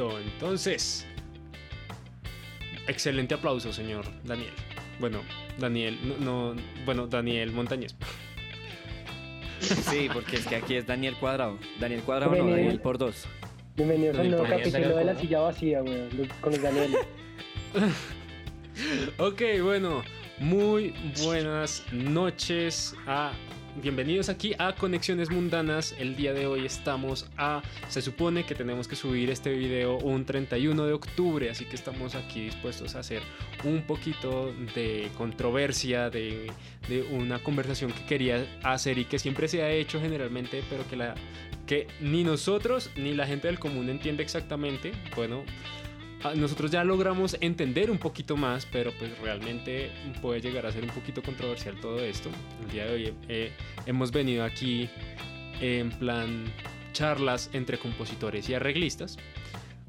Listo, entonces. Excelente aplauso, señor Daniel. Bueno, Daniel, no, no- bueno, Daniel Montañez. Sí, porque es que aquí es Daniel Cuadrado. Daniel Cuadrado no. Daniel por dos. Bienvenidos al nuevo capítulo de la silla vacía, weón, con los Daniel. Ok, bueno, muy buenas noches a... Bienvenidos aquí a Conexiones Mundanas. El día de hoy estamos a... Se supone que tenemos que subir este video un 31 de octubre, así que estamos aquí dispuestos a hacer un poquito de controversia, de, de una conversación que quería hacer y que siempre se ha hecho generalmente, pero que, la, que ni nosotros ni la gente del común entiende exactamente. Bueno, nosotros ya logramos entender un poquito más, pero pues realmente puede llegar a ser un poquito controversial todo esto. El día de hoy eh, hemos venido aquí en plan charlas entre compositores y arreglistas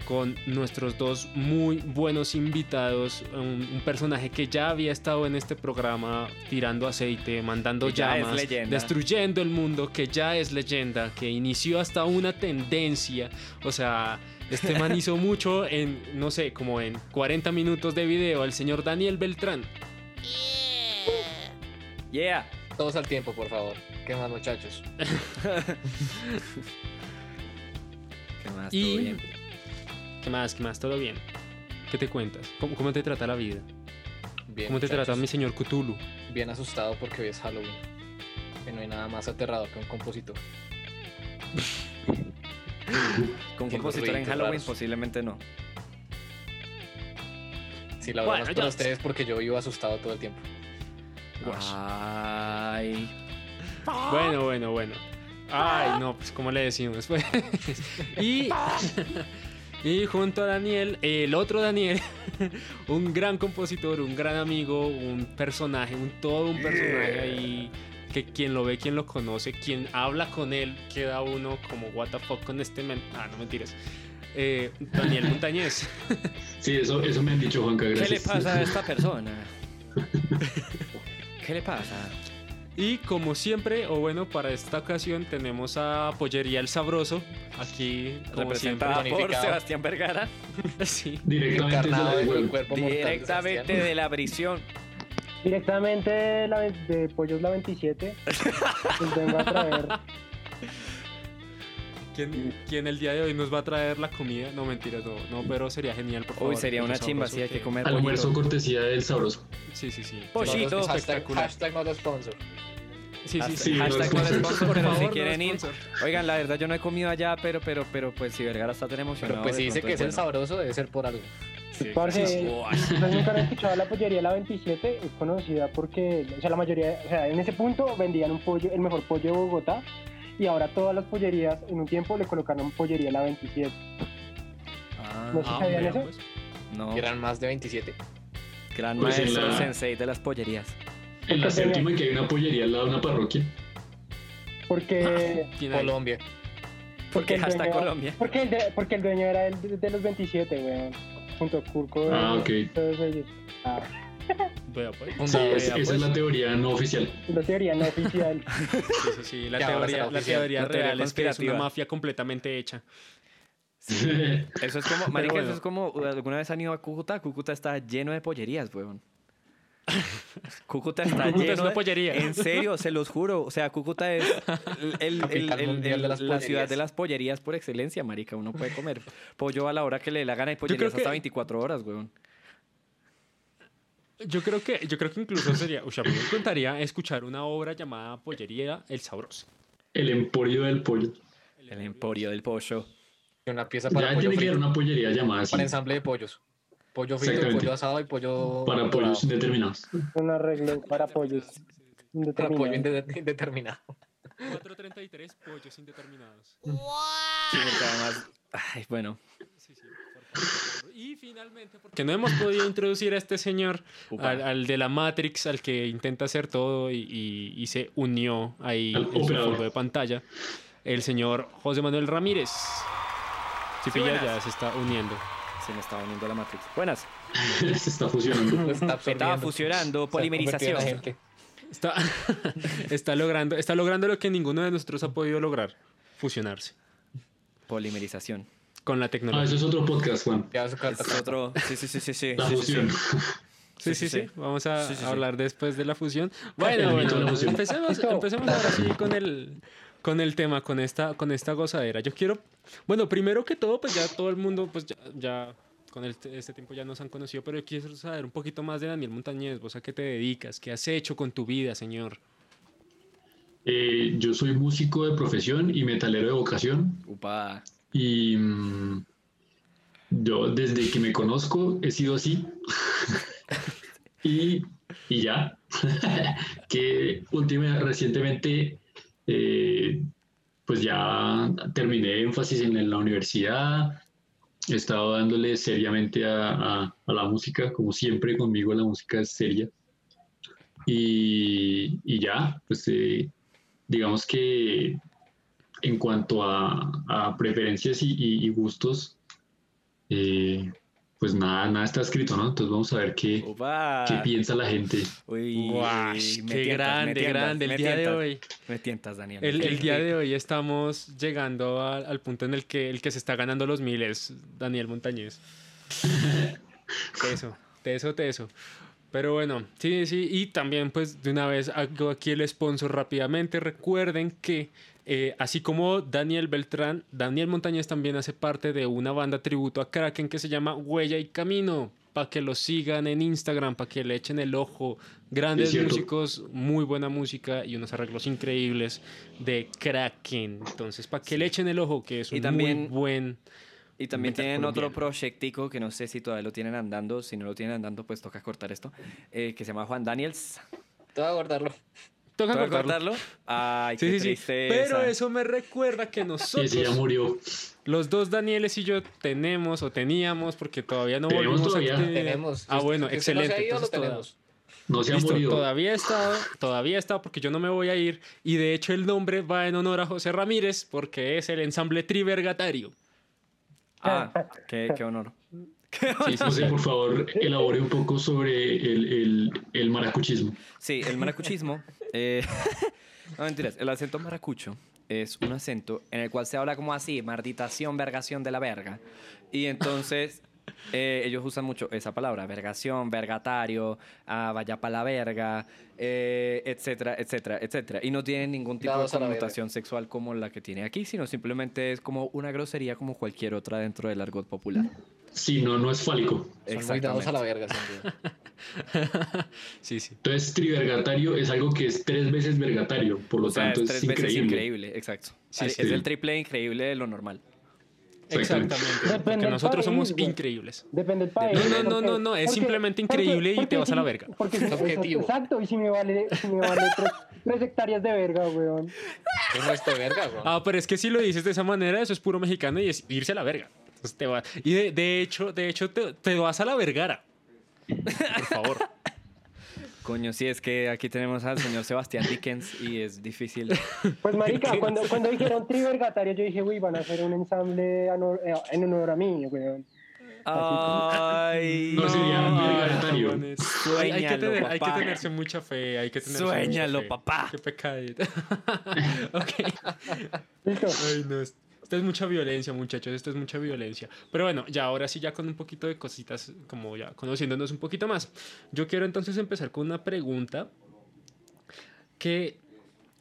con nuestros dos muy buenos invitados, un, un personaje que ya había estado en este programa tirando aceite, mandando llamas, destruyendo el mundo, que ya es leyenda, que inició hasta una tendencia, o sea, este man hizo mucho en, no sé, como en 40 minutos de video, el señor Daniel Beltrán. Yeah. Todos al tiempo, por favor. ¿Qué más, muchachos? ¿Qué más? Y- ¿Todo bien? ¿Qué más? ¿Qué más? ¿Todo bien? ¿Qué te cuentas? ¿Cómo, cómo te trata la vida? Bien, ¿Cómo te muchachos. trata mi señor Cthulhu? Bien asustado porque hoy es Halloween. Que no hay nada más aterrador que un compositor. Con compositor en Halloween raros. posiblemente no. Si la verdad Bueno, no es ya- por ustedes porque yo vivo asustado todo el tiempo. Ay. Bueno, bueno, bueno. Ay, no, pues ¿cómo le decimos? Pues, y, y junto a Daniel, el otro Daniel, un gran compositor, un gran amigo, un personaje, un todo un personaje ahí que quien lo ve, quien lo conoce, quien habla con él, queda uno como what the fuck con este men. Ah, no mentiras. Eh, Daniel Montañez. Sí, eso, eso me han dicho, Juanca, ¿Qué gracias. le pasa a esta persona? ¿Qué le pasa? Y como siempre, o bueno, para esta ocasión tenemos a Pollería el Sabroso, aquí como Representada por. Sebastián Vergara. Sí. Directamente de Encarnado la cuerpo mortal de Directamente de la prisión. Directamente de, la, de Pollos la 27, les vengo a traer. ¿Quién, quién el día de hoy nos va a traer la comida? No, mentiras, no, no, pero sería genial, por favor. Uy, sería una chimba si hay que comer Almuerzo pollito. cortesía del sabroso. Sí, sí, sí. Pollito. Hashtag, hashtag not a sponsor. Sí, sí, sí. Sí, Hashtag no sponsor. Por favor, si no quieren ir. Oigan, la verdad yo no he comido allá, pero pero pero pues si Vergara está tan emocionado. Pero pues si dice que es el sabroso, debe ser por algo. Sí, Parce, sí, sí. ¿ustedes nunca han escuchado la pollería La 27? Es conocida porque, o sea, la mayoría, o sea, en ese punto vendían un pollo, el mejor pollo de Bogotá, y ahora todas las pollerías en un tiempo le colocaron pollería La 27. Ah, No. Ah, ¿Sabían eso? pues. no. Eran más de 27. Gran Pues en maestro la- sensei de las pollerías. En la Porque séptima que hay una pollería al lado de una parroquia. Porque. Colombia. Porque el hashtag dueño- Colombia. Porque el, de- porque el dueño era el de, de los 27, weón. Junto a Curco. Ah, ok. Todos ellos. Ah, Vea, pues. Sí, es- esa pues. es la teoría no oficial. la teoría no oficial. Sí, sí. La teoría, será la oficial. teoría La teoría real es que es una mafia completamente hecha. Eso es como, marica, bueno. eso es como, ¿alguna vez han ido a Cúcuta? Cúcuta está lleno de pollerías, weón. Cúcuta está Cúcuta lleno es una de- pollería. En serio, se los juro. O sea, Cúcuta es el, el- Capital el- mundial el- de las la ciudad de las pollerías por excelencia, marica. Uno puede comer pollo a la hora que le dé la gana y pollerías creo que- hasta 24 horas, weón. Yo creo que, yo creo que incluso sería, o sea, me encantaría escuchar una obra llamada Pollería El Sabroso. El emporio del pollo. El emporio del pollo. Una pieza para Ya pollo tiene que haber una pollería llamada así. Para ensamble de pollos. Pollo frito, pollo asado y pollo Para dorado. pollos determinados. Un arreglo para pollos. Para pollo indeterminados. inde- indeterminado. 433 pollos indeterminados. Sí, porque además, ay, bueno. Y finalmente, porque no hemos podido introducir a este señor, al, al de la Matrix, al que intenta hacer todo y, y- y se unió ahí Al en su fondo de pantalla, el señor José Manuel Ramírez. Si Sí, pilla, ya se está uniendo. Se me estaba uniendo la Matrix. Buenas. Se está fusionando. Está Estaba fusionando, Se convertido en polimerización. Está, está, logrando, está logrando lo que ninguno de nosotros ha podido lograr, fusionarse Polimerización. Con la Ah, tecnología. eso es otro podcast, Juan. Ya su carta Es otro. Sí, sí, sí, sí. sí, La sí, sí, fusión. Sí, sí, sí. Vamos a Sí, sí, sí. hablar después de la fusión. El Bueno, bueno, fusión. empecemos, empecemos ahora sí con el, con el tema, con esta, con esta gozadera. Yo quiero, bueno, primero que todo, pues ya todo el mundo, pues ya, ya con el- este tiempo ya nos han conocido, pero yo quiero saber un poquito más de Daniel Montañez. ¿Vos a qué te dedicas? ¿Qué has hecho con tu vida, señor? Eh, yo soy músico de profesión y metalero de vocación. Upa. Y mm, yo desde que me conozco he sido así. y, y ya. que últimamente, recientemente, eh, pues ya terminé énfasis en la universidad. He estado dándole seriamente a, a- a la música, como siempre conmigo la música es seria. Y, y ya, pues eh, digamos que en cuanto a, a preferencias y, y- y gustos, eh, pues nada, nada está escrito, ¿no? Entonces vamos a ver qué, qué piensa la gente. Uy, qué tientas, grande, tientas, grande. El día de hoy. Me tientas, Daniel. El, día de hoy estamos llegando al, al punto en el que el que se está ganando los miles, Daniel Montañez. Teso, teso, teso. Pero bueno, sí, sí. Y también, pues, de una vez hago aquí el sponsor rápidamente. Recuerden que, eh, así como Daniel Beltrán, Daniel Montañez también hace parte de una banda tributo a Kraken que se llama Huella y Camino. Para que lo sigan en Instagram, para que le echen el ojo. Grandes músicos, muy buena música y unos arreglos increíbles de Kraken. Entonces, para que le echen el ojo, que es Y un también- muy buen. Y también tienen otro proyectico que no sé si todavía lo tienen andando. Si no lo tienen andando, pues toca cortar esto. eh, que se llama Juan Daniels. Te voy a guardarlo. Toca ¿Toca cortarlo. cortarlo? Ay, Sí, qué sí, tristeza. Pero eso me recuerda que Ese ya nosotros, murió. los dos Danieles y yo, tenemos o teníamos, porque todavía no volvimos todavía. a actividad. Tenemos. Ah, bueno, Si usted no se excelente. ha ido, lo entonces toda- tenemos. No se ha Listo, morido. todavía estado, todavía estado porque yo no me voy a ir y de hecho el nombre va en honor a José Ramírez porque es el ensamble trivergatario. Ah, qué, qué honor. Sí, sí, sí. por favor, elabore un poco sobre el, el, el maracuchismo. Sí, el maracuchismo. eh, no mentiras, el acento maracucho es un acento en el cual se habla como así, marditación, vergación de la verga. Y entonces eh, ellos usan mucho esa palabra, vergación, vergatario, ah, vaya pa' la verga, eh, etcétera, etcétera, etcétera. Y no tienen ningún tipo Dados de connotación sexual como la que tiene aquí, sino simplemente es como una grosería como cualquier otra dentro del argot popular. Sí, no, no es fálico. Dados a la verga. Sí, sí. Entonces, trivergatario es algo que es tres veces vergatario, por lo O sea, tanto es es, tres veces increíble. increíble, exacto. Sí, es sí. el triple increíble de lo normal. Exactamente. Depende Porque nosotros país, somos güey. increíbles. Depende del país. No, no, no, no, no, es porque- simplemente porque- increíble y te vas a la verga. Porque Es objetivo. Exacto, y si me vale, si me vale tres, tres hectáreas de verga, weón. Un resto de verga, bro. Ah, pero es que si lo dices de esa manera, eso es puro mexicano y es irse a la verga. Entonces te va- Y de, de hecho, de hecho te, te vas a la vergara. Por favor. Coño, sí, es que aquí tenemos al señor Sebastián Dickens y es difícil. Pues marica, cuando, cuando dijeron trivergatario, yo dije, uy, van a hacer un ensamble eh, en honor a mí, weón. Ay, No sería vergatario. Hay, hay que Suéñalo, tener, hay que papá. tenerse mucha fe, hay que tenerse Suéñalo, mucha fe. papá. Qué pecadito. ok. Listo. Ay, no. Es- Esto es mucha violencia, muchachos. Esto es mucha violencia. Pero bueno, ya ahora sí, ya con un poquito de cositas, como ya conociéndonos un poquito más. Yo quiero entonces empezar con una pregunta que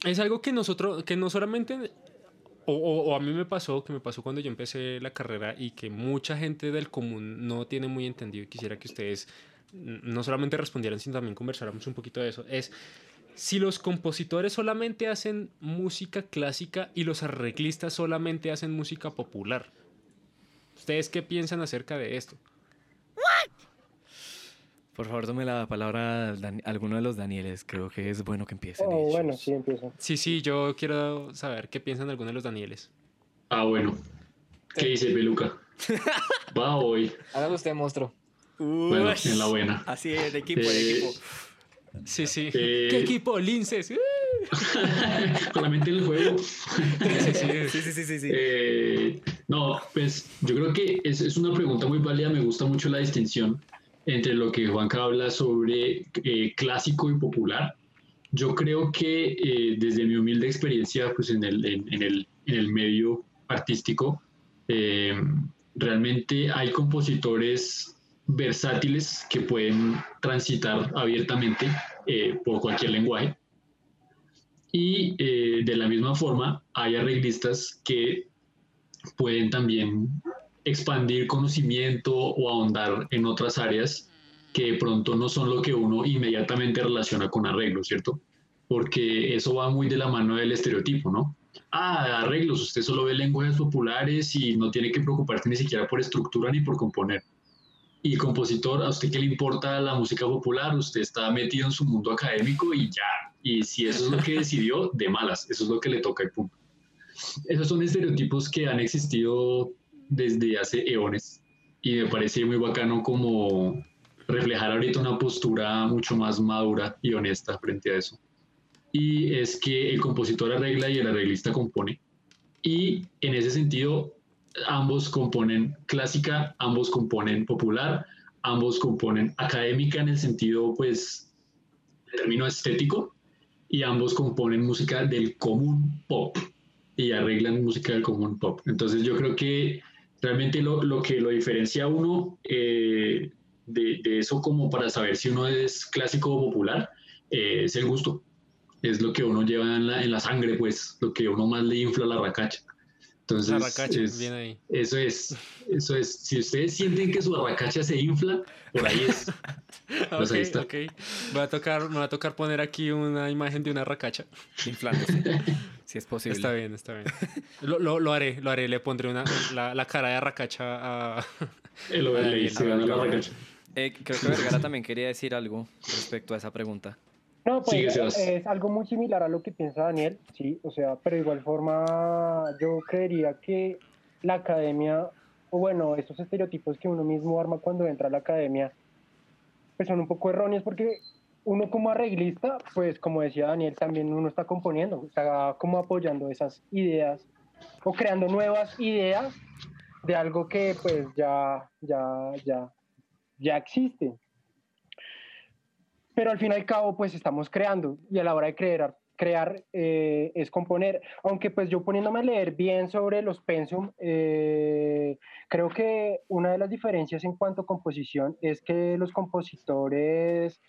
es algo que nosotros, que no solamente, o, o- a mí me pasó, que me pasó cuando yo empecé la carrera y que mucha gente del común no tiene muy entendido y quisiera que ustedes no solamente respondieran, sino también conversáramos un poquito de eso. Es si los compositores solamente hacen música clásica y los arreglistas solamente hacen música popular. ¿Ustedes qué piensan acerca de esto? Por favor, tome la palabra a Dan- alguno de los Danieles. Creo que es bueno que empiecen. Oh, ellos. bueno, sí, empiezo. Sí, sí, yo quiero saber qué piensan algunos de los Danieles. Ah, bueno. ¿Qué dice Peluca? Va hoy. Hágalo usted, monstruo. Bueno, Ush. en la buena. Así, de equipo, de Eh, equipo. Sí, sí. Eh, ¿Qué equipo? Linces. Con la mente en el juego. Sí, sí, sí. Sí, sí, sí, sí. sí. Eh, no, pues yo creo que es, es una pregunta muy válida. Me gusta mucho la distinción entre lo que Juanca habla sobre eh, clásico y popular. yo creo que eh, desde mi humilde experiencia pues en el, en, en el, en el medio artístico, eh, realmente hay compositores versátiles que pueden transitar abiertamente eh, por cualquier lenguaje. Y eh, de la misma forma, hay arreglistas que pueden también expandir conocimiento o ahondar en otras áreas que de pronto no son lo que uno inmediatamente relaciona con arreglos, ¿cierto? Porque eso va muy de la mano del estereotipo, ¿no? Ah, arreglos, usted solo ve lenguajes populares y no tiene que preocuparse ni siquiera por estructura ni por componer. Y compositor, ¿a usted qué le importa la música popular? Usted está metido en su mundo académico y ya. Y si eso es lo que decidió, de malas, eso es lo que le toca y punto. Esos son estereotipos que han existido desde hace eones y me parece muy bacano como reflejar ahorita una postura mucho más madura y honesta frente a eso. Y es que el compositor arregla y el arreglista compone. Y en ese sentido, ambos componen clásica, ambos componen popular, ambos componen académica en el sentido, pues, el término estético, y ambos componen música del común pop y arreglan música del común pop. Entonces yo creo que realmente lo, lo que lo diferencia a uno eh, de, de, eso como para saber si uno es clásico o popular eh, es el gusto. Es lo que uno lleva en la, en la, sangre, pues, lo que uno más le infla la racacha. Entonces, la racacha, es, bien ahí. Eso es, eso es. Si ustedes sienten que su racacha se infla, por ahí es. Pues okay, ahí está. Okay. Me, va a tocar, me va a tocar poner aquí una imagen de una racacha. Inflándose. si es posible. Está bien, está bien. Lo, lo, lo, haré, lo haré. Le pondré una, la, la cara de racacha a. El overlay, se gana la racacha. Eh, creo que Vergara también quería decir algo respecto a esa pregunta. No, pues Sigue, es, es algo muy similar a lo que piensa Daniel, sí, o sea, pero de igual forma yo creería que la academia, o bueno, esos estereotipos que uno mismo arma cuando entra a la academia, pues son un poco erróneos porque uno como arreglista, pues como decía Daniel, también uno está componiendo, está como apoyando esas ideas o creando nuevas ideas de algo que pues ya, ya, ya, ya existe. Pero al fin y al cabo, pues estamos creando y a la hora de crear, crear eh, es componer. Aunque pues yo poniéndome a leer bien sobre los pensum, eh, creo que una de las diferencias en cuanto a composición es que los compositores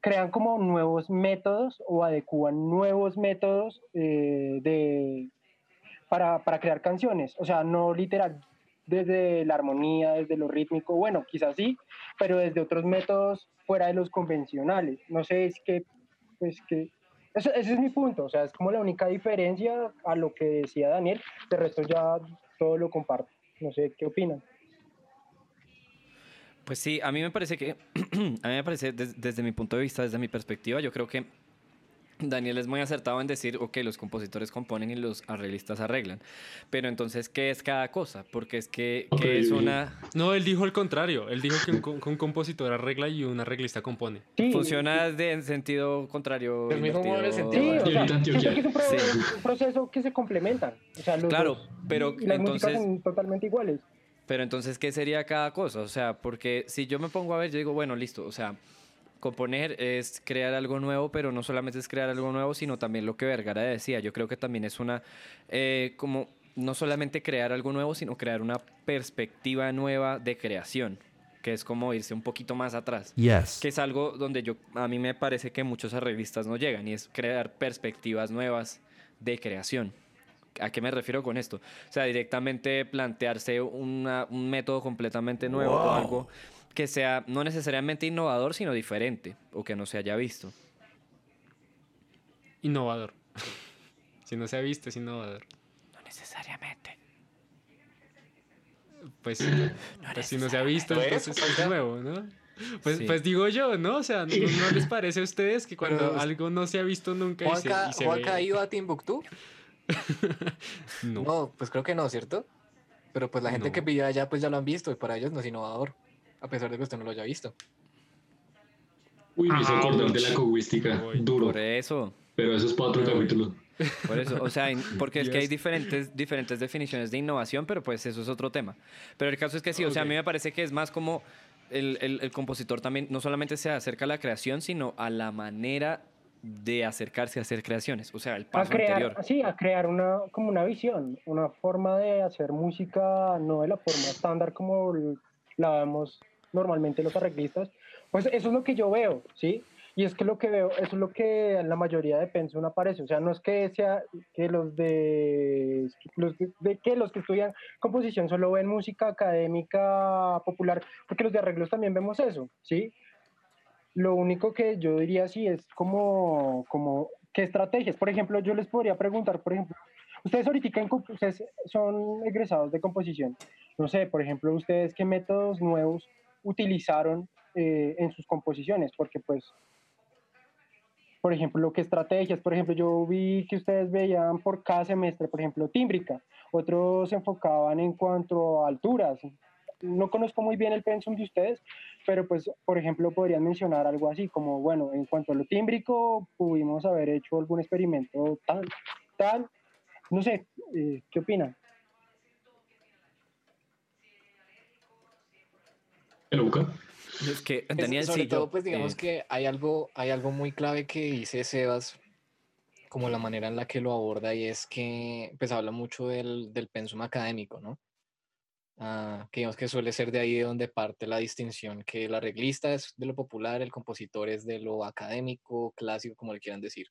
crean como nuevos métodos o adecúan nuevos métodos eh, de, para, para crear canciones. O sea, no literal desde la armonía, desde lo rítmico, bueno, quizás sí, pero desde otros métodos fuera de los convencionales. No sé, es que, pues que, ese es mi punto, o sea, es como la única diferencia a lo que decía Daniel, de resto ya todo lo comparto. No sé, ¿qué opinan? Pues sí, a mí me parece que, a mí me parece des, desde mi punto de vista, desde mi perspectiva, yo creo que Daniel es muy acertado en decir, ok, los compositores componen y los arreglistas arreglan. Pero entonces, ¿qué es cada cosa? Porque es que, es una... No, él dijo el contrario. Él dijo que un, compositor arregla y un arreglista compone. Sí, Funciona de, en sentido contrario. El mismo invertido. sentido. Sí, o sea, ahorita Antioquia. siento que es un, pro- Sí. un proceso que se complementan. O sea, los Claro, dos. pero y las entonces- son totalmente iguales. Pero entonces, ¿qué sería cada cosa? O sea, porque si yo me pongo a ver, yo digo, bueno, listo, o sea, componer es crear algo nuevo, pero no solamente es crear algo nuevo, sino también lo que Vergara decía. Yo creo que también es una, eh, como, no solamente crear algo nuevo, sino crear una perspectiva nueva de creación, que es como irse un poquito más atrás. Yes. Que es algo donde yo, a mí me parece que muchos arreglistas no llegan, y es crear perspectivas nuevas de creación. ¿A qué me refiero con esto? O sea, directamente plantearse una- un método completamente nuevo o algo que sea no necesariamente innovador, sino diferente o que no se haya visto. Innovador. si no se ha visto, es innovador. No necesariamente. Pues, pues si no se ha visto, entonces es nuevo, ¿no? Pues, Sí. pues digo yo, ¿no? O sea, ¿no, no les parece a ustedes que cuando Pero- algo no se ha visto nunca y se, Juanca, y se Juanca ha ve? ido a Timbuktu. No. No, pues creo que no, ¿cierto? Pero pues la gente No. que vive allá pues ya lo han visto y para ellos no es innovador. A pesar de que usted no lo haya visto. Uy, me hizo Ah, acordar de la cogüística. Duro. Por eso. Pero eso es para otro capítulo. Por eso, o sea, porque es que hay diferentes, diferentes definiciones de innovación, pero pues eso es otro tema. Pero el caso es que sí, o sea, a mí me parece que es más como el, el- el compositor también no solamente se acerca a la creación, sino a la manera de acercarse a hacer creaciones, o sea, el A paso crear, anterior. sí, a crear una, como una visión, una forma de hacer música, no de la forma estándar como la vemos normalmente los arreglistas. Pues eso es lo que yo veo, ¿sí? Y es que lo que veo, eso es lo que la mayoría de Pensum aparece. O sea, no es que sea que los de, los de que los que estudian composición solo ven música académica popular, porque los de arreglos también vemos eso, ¿sí? Lo único que yo diría sí es como, como qué estrategias. Por ejemplo, yo les podría preguntar, por ejemplo, ustedes ahorita ustedes son egresados de composición. No sé, por ejemplo, ustedes qué métodos nuevos utilizaron eh, en sus composiciones, porque pues, por ejemplo, qué estrategias. Por ejemplo, yo vi que ustedes veían por cada semestre, por ejemplo, tímbrica. Otros se enfocaban en cuanto a alturas. No conozco muy bien el pensum de ustedes, pero pues, por ejemplo, podrían mencionar algo así, como, bueno, en cuanto a lo tímbrico, pudimos haber hecho algún experimento tal, tal, no sé, eh, ¿qué opinan? Luca. Es que Es- Daniel sobre sí, yo, todo, pues digamos eh, que hay algo, hay algo muy clave que dice Sebas, como la manera en la que lo aborda, y es que pues habla mucho del, del pensum académico, ¿no? Ah, que digamos que suele ser de ahí de donde parte la distinción, que el arreglista es de lo popular, el compositor es de lo académico, clásico, como le quieran decir.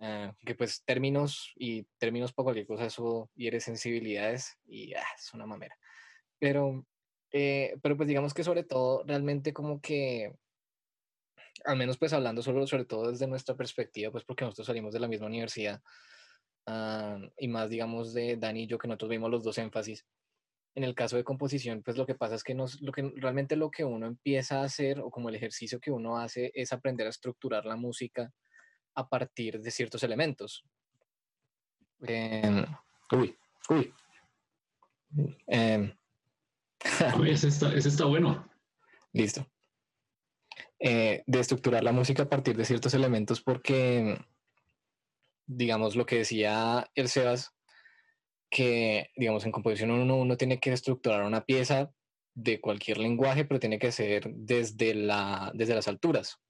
Ah, que pues términos y términos para cualquier cosa, eso hiere sensibilidades y ah, es una mamera. Pero, eh, pero pues digamos que sobre todo realmente como que al menos pues hablando solo, sobre todo desde nuestra perspectiva, pues porque nosotros salimos de la misma universidad, ah, y más digamos de Dani y yo, que nosotros vimos los dos énfasis. En el caso de composición, pues lo que pasa es que, nos, lo que realmente lo que uno empieza a hacer, o como el ejercicio que uno hace, es aprender a estructurar la música a partir de ciertos elementos. Em, uy, uy. Em, Ese está, ese está bueno. Listo. Eh, de estructurar la música a partir de ciertos elementos porque, digamos, lo que decía el Sebas, que, digamos, en composición uno, uno tiene que estructurar una pieza de cualquier lenguaje, pero tiene que ser desde, la, desde las alturas.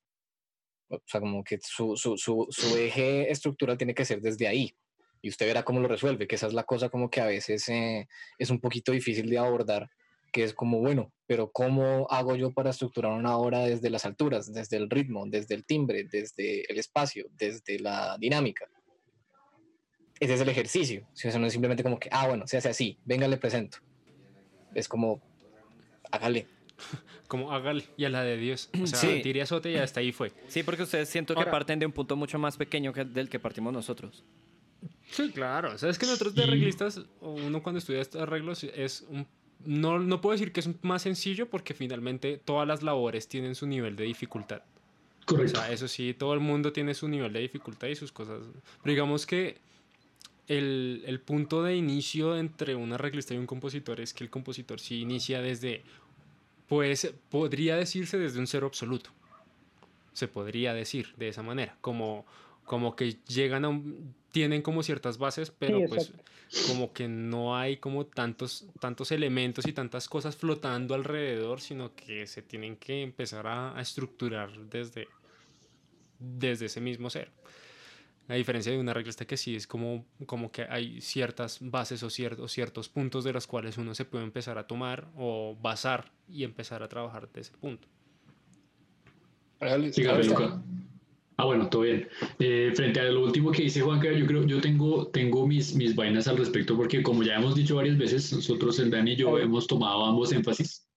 O sea, como que su, su, su, su eje estructural tiene que ser desde ahí. Y usted verá cómo lo resuelve, que esa es la cosa como que a veces eh, es un poquito difícil de abordar, que es como, bueno, pero ¿cómo hago yo para estructurar una obra desde las alturas, desde el ritmo, desde el timbre, desde el espacio, desde la dinámica? Ese es el ejercicio. Si eso no es simplemente como que, ah, bueno, se hace así, venga, le presento. Es como, hágale. Como hágale y a la de Dios. O sea, Sí. tire azote y hasta ahí fue. Sí, porque ustedes siento que Ahora- parten de un punto mucho más pequeño que del que partimos nosotros. Sí, claro. O sea, es que nosotros de Sí. arreglistas, o uno cuando estudia estos arreglos es un... No, no puedo decir que es más sencillo porque finalmente todas las labores tienen su nivel de dificultad. O Correcto. sea, eso sí, todo el mundo tiene su nivel de dificultad y sus cosas. Pero digamos que el, el punto de inicio entre un arreglista y un compositor es que el compositor sí inicia desde, pues podría decirse desde un cero absoluto. Se podría decir de esa manera, como, como que llegan a un, tienen como ciertas bases, pero Sí, pues como que no hay como tantos, tantos elementos y tantas cosas flotando alrededor, sino que se tienen que empezar a, a estructurar desde, desde ese mismo ser. A diferencia de una arreglista que sí es como, como que hay ciertas bases o ciertos, ciertos puntos de los cuales uno se puede empezar a tomar o basar y empezar a trabajar de ese punto. Usted. Luca. Ah, bueno, todo bien. Eh, frente a lo último que dice Juanca, yo creo, yo tengo, tengo mis, mis vainas al respecto, porque como ya hemos dicho varias veces, nosotros, el Dani y yo, hemos tomado ambos énfasis.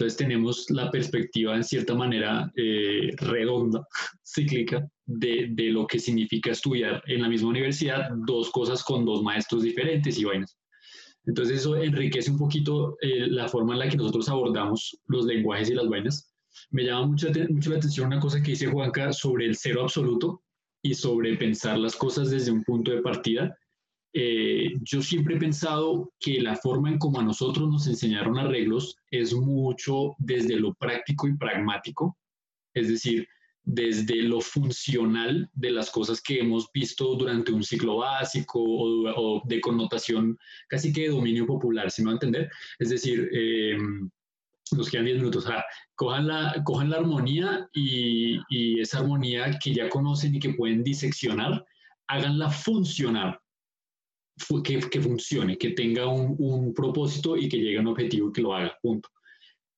Entonces tenemos la perspectiva, en cierta manera, eh, redonda, cíclica, de, de lo que significa estudiar en la misma universidad dos cosas con dos maestros diferentes y vainas. Entonces eso enriquece un poquito eh, la forma en la que nosotros abordamos los lenguajes y las vainas. Me llama mucho, mucho la atención una cosa que dice Juanca sobre el cero absoluto y sobre pensar las cosas desde un punto de partida. Eh, yo siempre he pensado que la forma en como a nosotros nos enseñaron arreglos es mucho desde lo práctico y pragmático, es decir, desde lo funcional de las cosas que hemos visto durante un ciclo básico o, o de connotación casi que de dominio popular, si me va a entender. Es decir, eh, nos quedan 10 minutos. O cojan la, cojan la armonía y, y, esa armonía que ya conocen y que pueden diseccionar, háganla funcionar, que, funcione, que tenga un, un, propósito y que llegue a un objetivo y que lo haga, punto.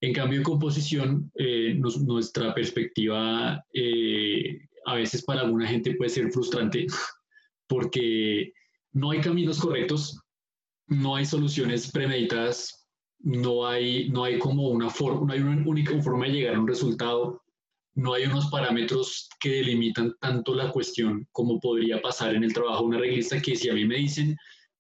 En cambio, en composición, eh, nuestra perspectiva eh, a veces para alguna gente puede ser frustrante porque no hay caminos correctos, no hay soluciones premeditadas, no hay, no hay como una forma, no hay una única forma de llegar a un resultado, no hay unos parámetros que delimitan tanto la cuestión como podría pasar en el trabajo de un arreglista que si a mí me dicen,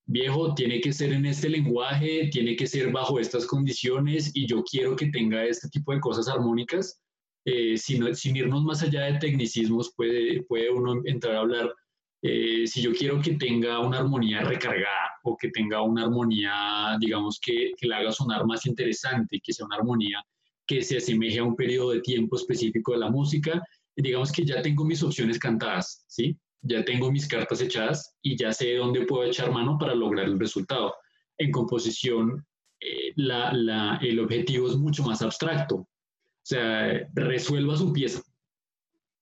viejo, tiene que ser en este lenguaje, tiene que ser bajo estas condiciones y yo quiero que tenga este tipo de cosas armónicas, eh, sin, sin, irnos más allá de tecnicismos, puede, puede uno entrar a hablar eh, si yo quiero que tenga una armonía recargada o que tenga una armonía, digamos, que, que la haga sonar más interesante, que sea una armonía que se asemeje a un periodo de tiempo específico de la música, digamos que ya tengo mis opciones cantadas, ¿sí? Ya tengo mis cartas echadas y ya sé dónde puedo echar mano para lograr el resultado. En composición, eh, la, la, el objetivo es mucho más abstracto. O sea, resuelva su pieza.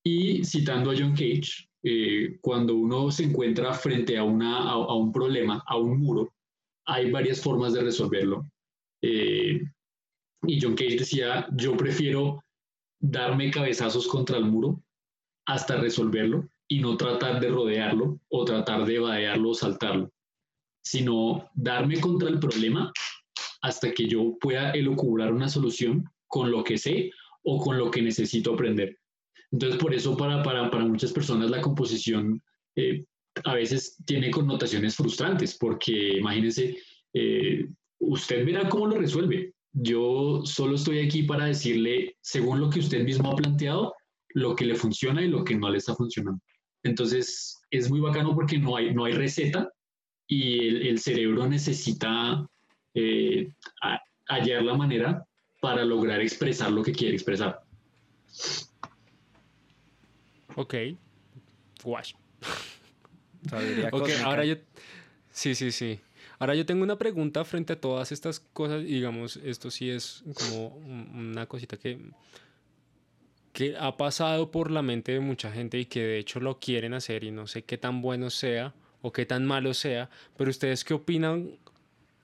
Y citando a John Cage, eh, cuando uno se encuentra frente a, una, a, un problema, a un muro, hay varias formas de resolverlo. Eh, y John Cage decía, yo prefiero darme cabezazos contra el muro hasta resolverlo y no tratar de rodearlo o tratar de vadearlo o saltarlo, sino darme contra el problema hasta que yo pueda elucubrar una solución con lo que sé o con lo que necesito aprender. Entonces, por eso para, para, para muchas personas la composición eh, a veces tiene connotaciones frustrantes, porque imagínense, eh, usted verá cómo lo resuelve. Yo solo estoy aquí para decirle, según lo que usted mismo ha planteado, lo que le funciona y lo que no le está funcionando. Entonces, es muy bacano porque no hay, no hay receta y el, el cerebro necesita eh, hallar la manera para lograr expresar lo que quiere expresar. Ok. Wash. ok, ahora yo. Sí, sí, sí. Ahora yo tengo una pregunta frente a todas estas cosas. Digamos, esto sí es como una cosita que, que ha pasado por la mente de mucha gente y que de hecho lo quieren hacer y no sé qué tan bueno sea o qué tan malo sea. Pero ustedes qué opinan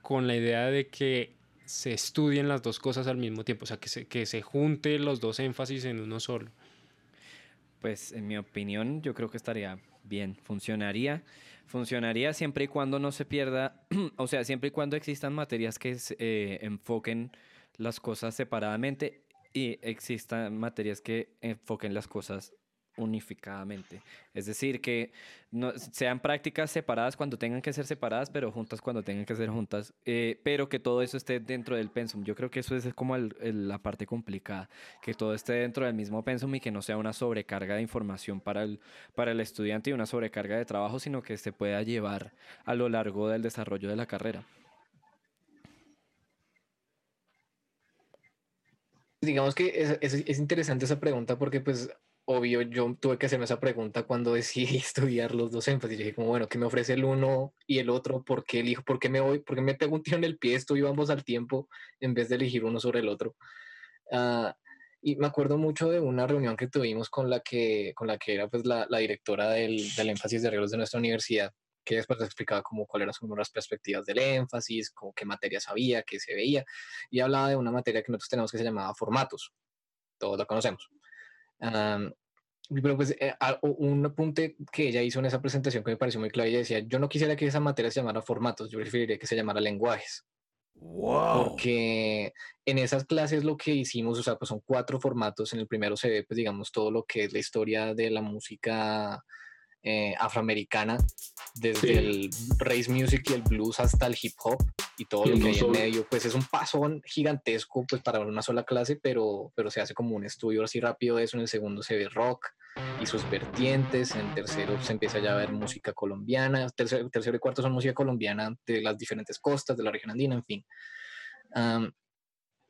con la idea de que se estudien las dos cosas al mismo tiempo? O sea, que se, que se junte los dos énfasis en uno solo. Pues en mi opinión yo creo que estaría bien, funcionaría. Funcionaría siempre y cuando no se pierda, o sea, siempre y cuando existan materias que eh, enfoquen las cosas separadamente y existan materias que enfoquen las cosas unificadamente. Es decir, que no, sean prácticas separadas cuando tengan que ser separadas, pero juntas cuando tengan que ser juntas, eh, pero que todo eso esté dentro del pensum. Yo creo que eso es como la parte complicada, que todo esté dentro del mismo pensum y que no sea una sobrecarga de información para el, para el estudiante y una sobrecarga de trabajo, sino que se pueda llevar a lo largo del desarrollo de la carrera. Digamos que es, es, es interesante esa pregunta porque pues obvio, yo tuve que hacerme esa pregunta cuando decidí estudiar los dos énfasis. Dije, como, bueno, ¿qué me ofrece el uno y el otro? ¿Por qué elijo? ¿Por qué me voy? ¿Por qué me pego un tiro en el pie? Estoy ambos al tiempo en vez de elegir uno sobre el otro. Ah, y me acuerdo mucho de una reunión que tuvimos con la que, con la que era pues, la, la directora del, del, énfasis de arreglos de nuestra universidad, que después explicaba como cuáles eran las perspectivas del énfasis, como qué materias había, qué se veía, y hablaba de una materia que nosotros tenemos que se llamaba formatos. Todos la conocemos pero pues eh, un apunte que ella hizo en esa presentación que me pareció muy claro, ella decía, yo no quisiera que esa materia se llamara formatos, yo preferiría que se llamara lenguajes. Wow. Porque en esas clases lo que hicimos, o sea, pues son cuatro formatos. En el primero se ve, pues digamos, todo lo que es la historia de la música eh, afroamericana, desde el race music y el blues hasta el hip hop y todo lo que hay en medio, pues es un paso gigantesco pues para una sola clase, pero, pero se hace como un estudio así rápido de eso. En el segundo se ve rock y sus vertientes, en el tercero se empieza ya a ver música colombiana, tercero, tercero y cuarto son música colombiana de las diferentes costas de la región andina, en fin.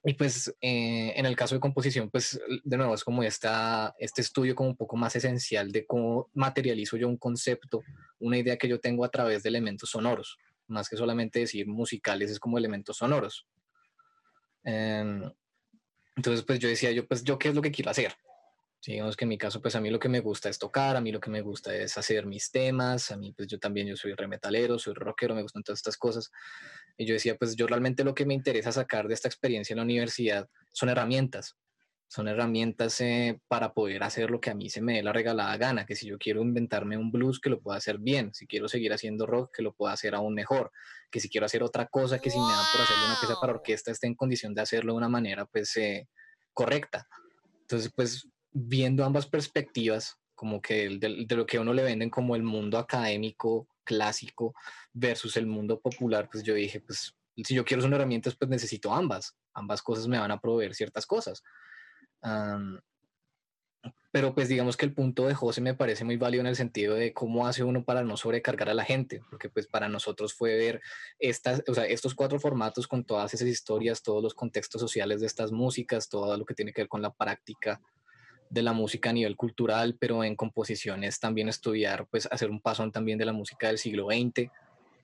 Y pues eh, en el caso de composición, pues de nuevo es como esta, este estudio como un poco más esencial de cómo materializo yo un concepto, una idea que yo tengo a través de elementos sonoros, más que solamente decir musicales, es como elementos sonoros. Em, Entonces, pues yo decía, yo, pues, ¿yo qué es lo que quiero hacer? Sí, digamos que en mi caso, pues a mí lo que me gusta es tocar, a mí lo que me gusta es hacer mis temas, a mí pues yo también, yo soy remetalero, soy rockero, me gustan todas estas cosas. Y yo decía, pues yo realmente lo que me interesa sacar de esta experiencia en la universidad son herramientas, son herramientas eh, para poder hacer lo que a mí se me dé la regalada gana, que si yo quiero inventarme un blues, que lo pueda hacer bien, si quiero seguir haciendo rock, que lo pueda hacer aún mejor, que si quiero hacer otra cosa, que si me dan por hacer una pieza para orquesta, esté en condición de hacerlo de una manera pues eh, correcta. Entonces, pues viendo ambas perspectivas, como que de, lo que a uno le venden como el mundo académico clásico versus el mundo popular, pues yo dije, pues si yo quiero son herramientas, pues necesito ambas. Ambas cosas me van a proveer ciertas cosas. Pero pues digamos que el punto de José me parece muy válido en el sentido de cómo hace uno para no sobrecargar a la gente, porque pues para nosotros fue ver estas, o sea, estos cuatro formatos con todas esas historias, todos los contextos sociales de estas músicas, todo lo que tiene que ver con la práctica de la música a nivel cultural, pero en composiciones también estudiar, pues hacer un paso también de la música del siglo XX,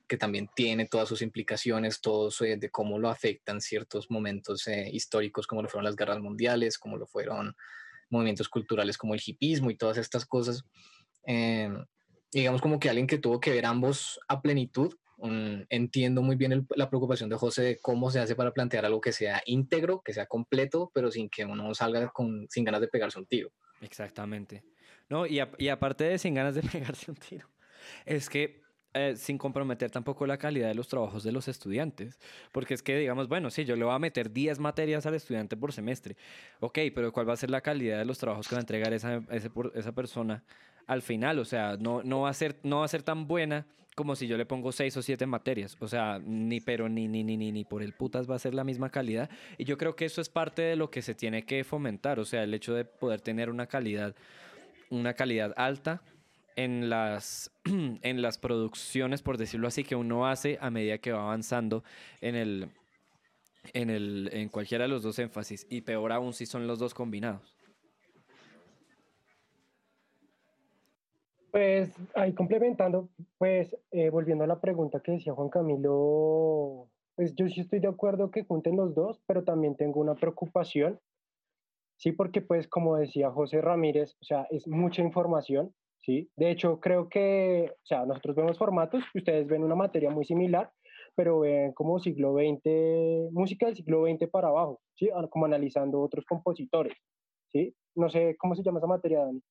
que también tiene todas sus implicaciones, todos eh, de cómo lo afectan ciertos momentos eh, históricos, como lo fueron las guerras mundiales, como lo fueron movimientos culturales como el hipismo y todas estas cosas. Eh, digamos como que alguien que tuvo que ver ambos a plenitud, um, entiendo muy bien el, la preocupación de José de cómo se hace para plantear algo que sea íntegro, que sea completo, pero sin que uno salga con, sin ganas de pegarse un tiro. Exactamente. No, y, a, y aparte de sin ganas de pegarse un tiro, es que eh, sin comprometer tampoco la calidad de los trabajos de los estudiantes. Porque es que, digamos, bueno, sí, yo le voy a meter 10 materias al estudiante por semestre. Ok, pero ¿cuál va a ser la calidad de los trabajos que va a entregar esa, esa, esa persona al final? O sea, no, no, va a ser, no va a ser tan buena como si yo le pongo 6 o 7 materias. O sea, ni pero ni, ni, ni, ni, ni por el putas va a ser la misma calidad. Y yo creo que eso es parte de lo que se tiene que fomentar. O sea, el hecho de poder tener una calidad, una calidad alta en las, en las producciones, por decirlo así, que uno hace a medida que va avanzando en, el, en, el, en cualquiera de los dos énfasis. Y peor aún si son los dos combinados. Pues ahí complementando, pues eh, volviendo a la pregunta que decía Juan Camilo, pues yo sí estoy de acuerdo que junten los dos, pero también tengo una preocupación, sí, porque pues como decía José Ramírez, o sea, es mucha información, ¿sí? De hecho, creo que, o sea, nosotros vemos formatos, ustedes ven una materia muy similar, pero ven como siglo XX, música del siglo XX para abajo, ¿sí? Como analizando otros compositores, ¿sí? No sé cómo se llama esa materia, Dani.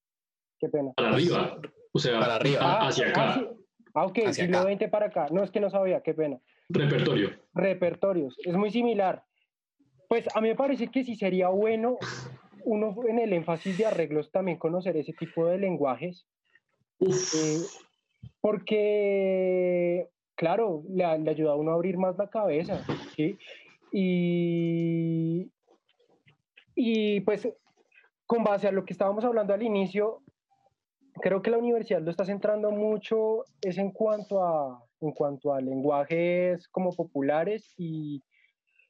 Qué pena. Para arriba, o sea, Para arriba. a- hacia acá. Ah, sí. Ah, ok, Hacia siglo acá. XX para acá. No, es que no sabía, qué pena. Repertorio. Repertorios, es muy similar. Pues a mí me parece que sí sería bueno uno en el énfasis de arreglos también conocer ese tipo de lenguajes, Uf, eh, porque, claro, le, le ayuda a uno a abrir más la cabeza, ¿sí? Y, y pues, con base a lo que estábamos hablando al inicio, creo que la universidad lo está centrando mucho es en cuanto a, en cuanto a lenguajes como populares y,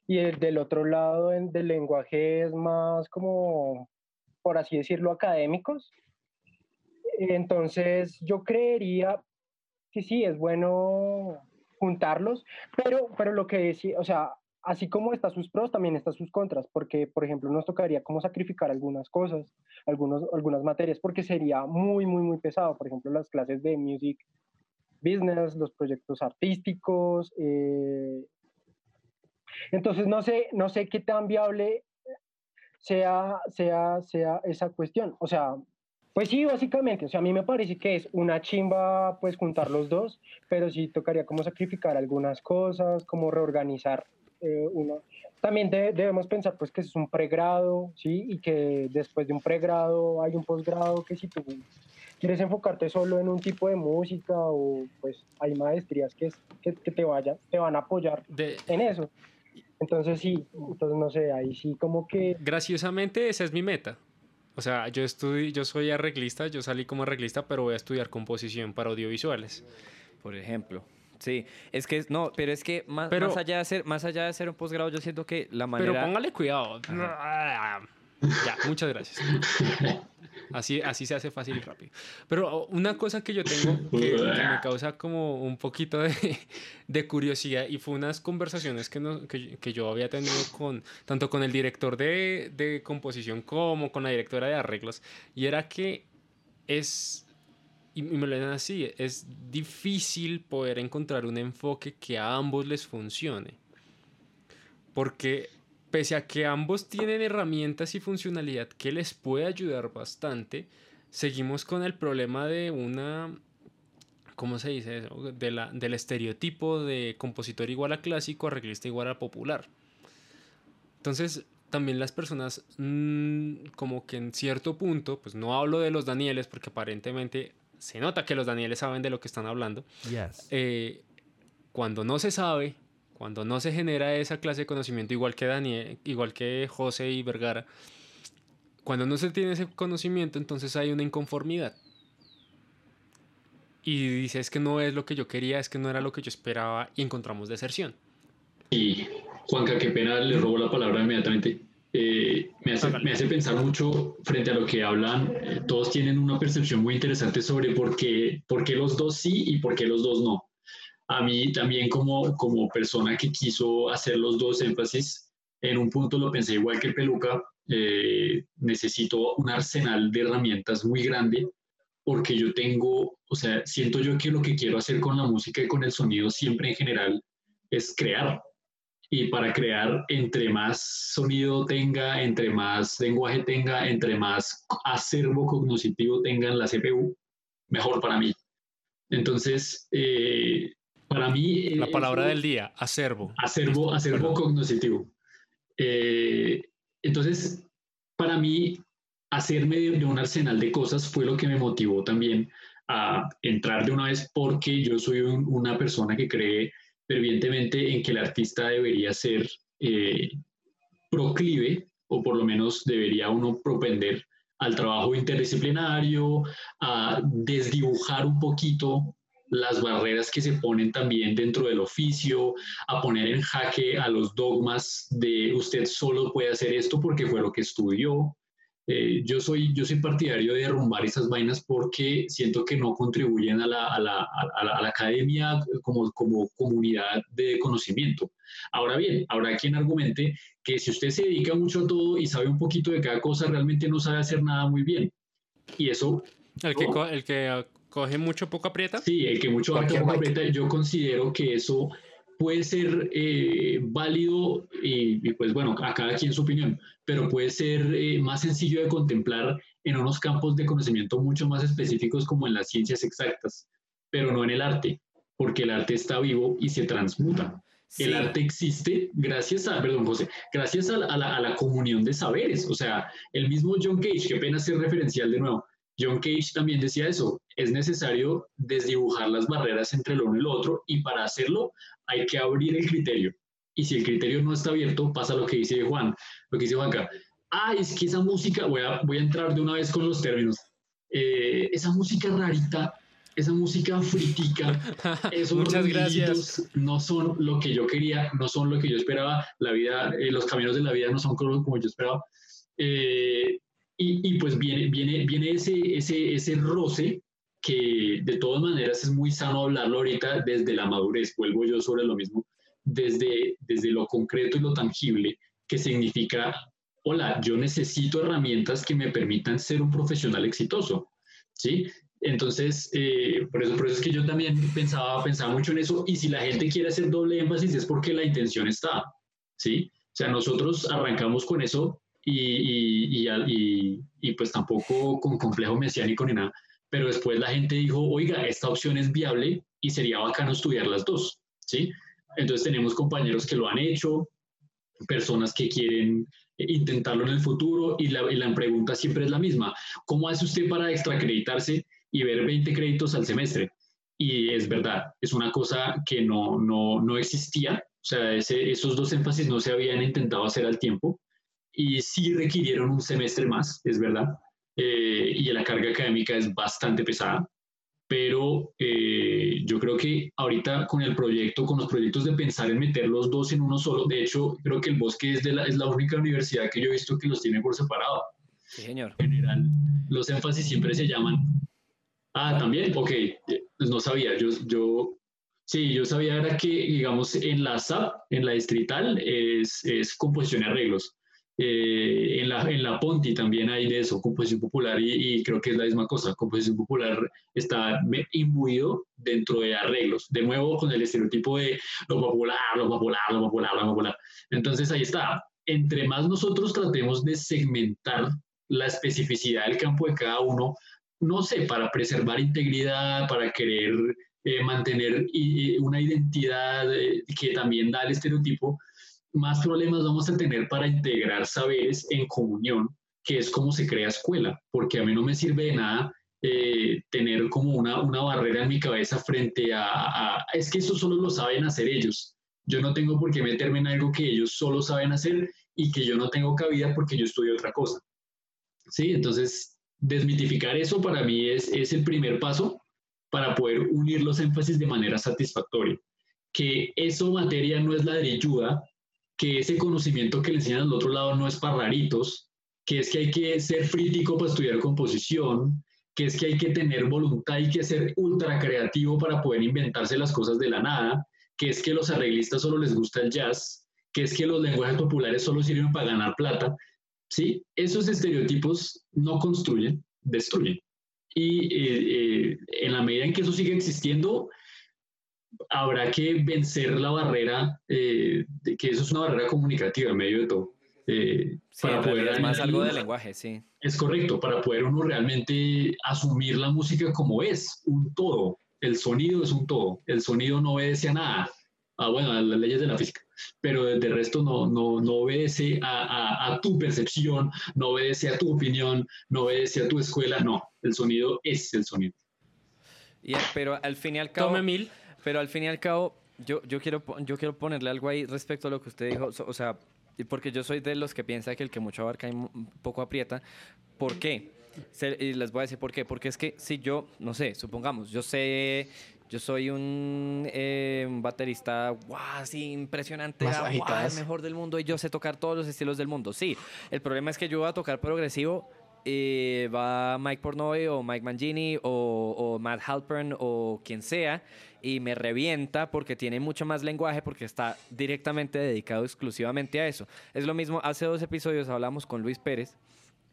y el del otro lado en, de lenguajes más como, por así decirlo, académicos. Entonces, yo creería que sí, es bueno juntarlos, pero, pero lo que decía, o sea, así como está sus pros, también está sus contras, porque, por ejemplo, nos tocaría como sacrificar algunas cosas, algunos, algunas materias, porque sería muy, muy, muy pesado. Por ejemplo, las clases de music business, los proyectos artísticos. eh. Entonces, no sé, no sé qué tan viable sea, sea, sea esa cuestión. O sea, pues sí, básicamente, o sea, a mí me parece que es una chimba, pues, juntar los dos, pero sí tocaría como sacrificar algunas cosas, como reorganizar eh, uno. También de- debemos pensar, pues, que es un pregrado, ¿sí? Y que después de un pregrado hay un posgrado que si tú quieres enfocarte solo en un tipo de música o, pues, hay maestrías que, es- que, que te, vayan, te van a apoyar De, en eso. Entonces sí, entonces no sé, ahí sí como que graciosamente, esa es mi meta. O sea, yo estudio, yo soy arreglista, yo salí como arreglista, pero voy a estudiar composición para audiovisuales. Por ejemplo. Sí, es que no, pero es que más, Pero- más allá de ser, más allá de ser un posgrado, yo siento que la Pero manera. póngale cuidado. Ya, muchas gracias. Así, así se hace fácil y rápido. Pero una cosa que yo tengo que, que me causa como un poquito de, de, curiosidad y fue unas conversaciones que, no, que, que, yo había tenido con tanto con el director de, de composición como con la directora de arreglos y era que es y me lo dan así, es difícil poder encontrar un enfoque que a ambos les funcione. Porque pese a que ambos tienen herramientas y funcionalidad que les puede ayudar bastante, seguimos con el problema de una, ¿cómo se dice eso? De la, del estereotipo de compositor igual a clásico, arreglista igual a popular. Entonces, también las personas, mmm, como que en cierto punto, pues no hablo de los Danieles, porque aparentemente se nota que los Danieles saben de lo que están hablando. Eh, cuando no se sabe, cuando no se genera esa clase de conocimiento, igual que Daniel, igual que José y Vergara, cuando no se tiene ese conocimiento, entonces hay una inconformidad. Y dice, es que no es lo que yo quería, es que no era lo que yo esperaba, y encontramos deserción. Y Juanca, qué pena, le robo la palabra inmediatamente. Eh, me, hace, me, hace, pensar mucho frente a lo que hablan. Eh, todos tienen una percepción muy interesante sobre por qué, por qué los dos sí y por qué los dos no. A mí también como, como persona que quiso hacer los dos énfasis, en un punto lo pensé igual que Peluca, eh, necesito un arsenal de herramientas muy grande porque yo tengo, o sea, siento yo que lo que quiero hacer con la música y con el sonido siempre en general es crear, y para crear, entre más sonido tenga, entre más lenguaje tenga, entre más acervo cognitivo tenga en la CPU, mejor para mí. Entonces, eh, para mí... La palabra del día, acervo. Acervo, acervo cognitivo. Eh, entonces, para mí, hacerme de un arsenal de cosas fue lo que me motivó también a entrar de una vez porque yo soy una persona que cree en que el artista debería ser eh, proclive, o por lo menos debería uno propender al trabajo interdisciplinario, a desdibujar un poquito las barreras que se ponen también dentro del oficio, a poner en jaque a los dogmas de usted solo puede hacer esto porque fue lo que estudió, eh, yo, soy, yo soy partidario de derrumbar esas vainas porque siento que no contribuyen a la, a la, a la, academia como, como comunidad de conocimiento. Ahora bien, habrá quien argumente que si usted se dedica mucho a todo y sabe un poquito de cada cosa, realmente no sabe hacer nada muy bien. Y eso... El que, el que coge mucho poco aprieta. Sí, el que mucho poco aprieta, yo considero que eso puede ser eh, válido y, pues bueno, a cada quien su opinión, pero puede ser eh, más sencillo de contemplar en unos campos de conocimiento mucho más específicos como en las ciencias exactas, pero no en el arte, porque el arte está vivo y se transmuta. El arte existe gracias a, perdón José, gracias a la, a la, comunión de saberes. O sea, el mismo John Cage, que apenas es referencial de nuevo, John Cage también decía eso, es necesario desdibujar las barreras entre lo uno y lo otro y para hacerlo hay que abrir el criterio. Y si el criterio no está abierto, pasa lo que dice Juan, lo que dice Juanca. Ah, es que esa música, voy a, voy a entrar de una vez con los términos. Eh, esa música rarita, esa música fritica, esos Muchas gracias. no son lo que yo quería, no son lo que yo esperaba. La vida, eh, los caminos de la vida no son como yo esperaba. Eh, y, pues viene, viene, viene ese, ese, ese roce que de todas maneras es muy sano hablarlo ahorita desde la madurez, vuelvo yo sobre lo mismo, desde, desde lo concreto y lo tangible, que significa, hola, yo necesito herramientas que me permitan ser un profesional exitoso, ¿sí? Entonces, eh, por, eso, por es que yo también pensaba, pensaba mucho en eso, y si la gente quiere hacer doble énfasis es porque la intención está, ¿sí? O sea, nosotros arrancamos con eso y, y, y, pues tampoco con complejo mesiánico ni nada. Pero después la gente dijo, oiga, esta opción es viable y sería bacano estudiar las dos, ¿sí? Entonces tenemos compañeros que lo han hecho, personas que quieren intentarlo en el futuro y la, y la pregunta siempre es la misma. ¿Cómo hace usted para extracreditarse y ver 20 créditos al semestre? Y es verdad, es una cosa que no, no, no existía, o sea, esos dos énfasis no se habían intentado hacer al tiempo y sí requirieron un semestre más, es verdad, eh, y la carga académica es bastante pesada, pero eh, yo creo que ahorita con el proyecto, con los proyectos de pensar en meter los dos en uno solo, de hecho, creo que el Bosque es, de la, es la única universidad que yo he visto que los tiene por separado. Sí, señor. En general, los énfasis siempre se llaman. Ah, también, ok, pues no sabía, yo, yo, sí, yo sabía era que, digamos, en la SAP, en la distrital, es, es composición y arreglos. Eh, en, la, en la Ponti también hay de eso, composición popular, y, creo que es la misma cosa. Composición popular está imbuido dentro de arreglos, de nuevo con el estereotipo de lo popular, lo popular, lo popular, lo popular. Entonces ahí está. Entre más nosotros tratemos de segmentar la especificidad del campo de cada uno, no sé, para preservar integridad, para querer eh, mantener una identidad eh, que también da el estereotipo, más problemas vamos a tener para integrar saberes en comunión, que es como se crea escuela, porque a mí no me sirve de nada eh, tener como una, una barrera en mi cabeza frente a, a, es que eso solo lo saben hacer ellos. Yo no tengo por qué meterme en algo que ellos solo saben hacer y que yo no tengo cabida porque yo estudio otra cosa. ¿Sí? Entonces, desmitificar eso para mí es, es el primer paso para poder unir los énfasis de manera satisfactoria. Que eso materia no es la ladrilluda, que ese conocimiento que le enseñan al otro lado no es para raritos, que es que hay que ser frítico para estudiar composición, que es que hay que tener voluntad y que ser ultra creativo para poder inventarse las cosas de la nada, que es que los arreglistas solo les gusta el jazz, que es que los lenguajes populares solo sirven para ganar plata. ¿sí? Esos estereotipos no construyen, destruyen. Y eh, eh, en la medida en que eso sigue existiendo, habrá que vencer la barrera, eh, de que eso es una barrera comunicativa en medio de todo. Eh, para poder es más algo de lenguaje, sí. Es correcto, para poder uno realmente asumir la música como es, un todo. El sonido es un todo, el sonido no obedece a nada. Ah, bueno, a las leyes de la física, pero de resto no, no, no obedece a, a, tu percepción, no obedece a tu opinión, no obedece a tu escuela, no, el sonido es el sonido. y pero al fin y al cabo... Tome mil. Pero al fin y al cabo, yo, yo, quiero, yo quiero ponerle algo ahí respecto a lo que usted dijo. O sea, porque yo soy de los que piensa que el que mucho abarca y un poco aprieta. ¿Por qué? y les voy a decir por qué. Porque es que si yo, no sé, supongamos, yo sé, yo soy un, eh, baterista, wow, así impresionante, el mejor del mundo y yo sé tocar todos los estilos del mundo. Sí, el problema es que yo voy a tocar progresivo y va Mike Pornoy o Mike Mangini o, o Matt Halpern o quien sea y me revienta porque tiene mucho más lenguaje, porque está directamente dedicado exclusivamente a eso. Es lo mismo, hace dos episodios hablamos con Luis Pérez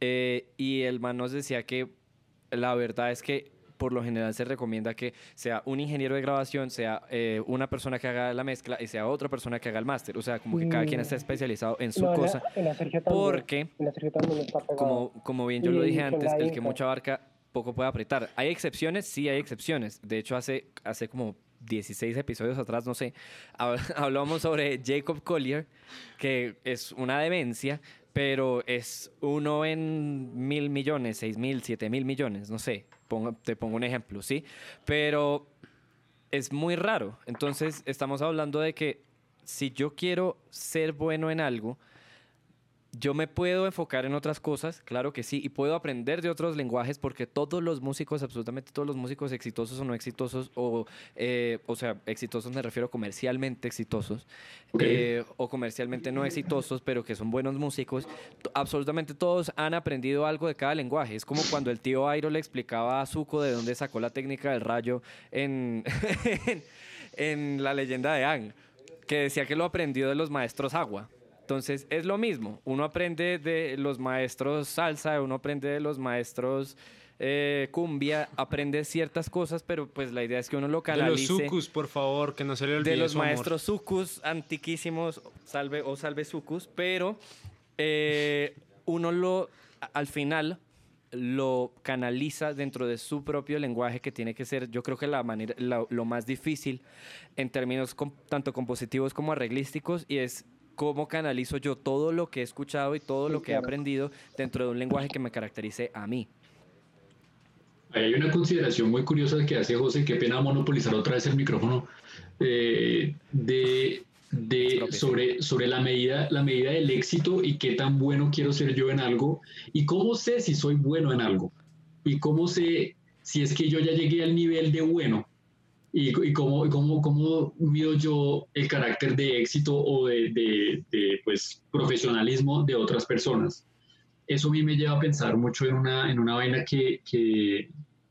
eh, y el man nos decía que la verdad es que por lo general se recomienda que sea un ingeniero de grabación, sea eh, una persona que haga la mezcla y sea otra persona que haga el máster. O sea, como que cada quien esté especializado en su cosa. porque, como, como bien yo lo dije antes, el que mucha abarca poco puede apretar. ¿Hay excepciones? Sí, hay excepciones. De hecho, hace, hace como 16 episodios atrás, no sé, hablamos sobre Jacob Collier, que es una demencia, pero es uno en mil millones, seis mil, siete mil millones, no sé, te pongo un ejemplo, ¿sí? Pero es muy raro. Entonces, estamos hablando de que si yo quiero ser bueno en algo, yo me puedo enfocar en otras cosas, claro que sí, y puedo aprender de otros lenguajes porque todos los músicos, absolutamente todos los músicos exitosos o no exitosos, o, eh, o sea, exitosos me refiero comercialmente exitosos, eh, o comercialmente no exitosos, pero que son buenos músicos, absolutamente todos han aprendido algo de cada lenguaje. Es como cuando el tío Airo le explicaba a Zuko de dónde sacó la técnica del rayo en, en la leyenda de Ang, que decía que lo aprendió de los maestros agua. Entonces es lo mismo, uno aprende de los maestros salsa, uno aprende de los maestros eh, cumbia, aprende ciertas cosas, pero pues la idea es que uno lo canalice. De los sucus, por favor, que no se le olvide De los maestros sucus antiquísimos, salve o salve sucus, pero eh, uno lo, al final lo canaliza dentro de su propio lenguaje que tiene que ser, yo creo que la manera, lo más difícil en términos tanto compositivos como arreglísticos y es cómo canalizo yo todo lo que he escuchado y todo lo que he aprendido dentro de un lenguaje que me caracterice a mí. Hay una consideración muy curiosa que hace José, qué pena monopolizar otra vez el micrófono, eh, de, de sobre, sobre la, medida, la medida del éxito y qué tan bueno quiero ser yo en algo y cómo sé si soy bueno en algo y cómo sé si es que yo ya llegué al nivel de bueno y, y cómo, cómo, cómo, mido yo el carácter de éxito o de, de, pues, profesionalismo de otras personas. eso a mí me lleva a pensar mucho en una, en una vaina que, que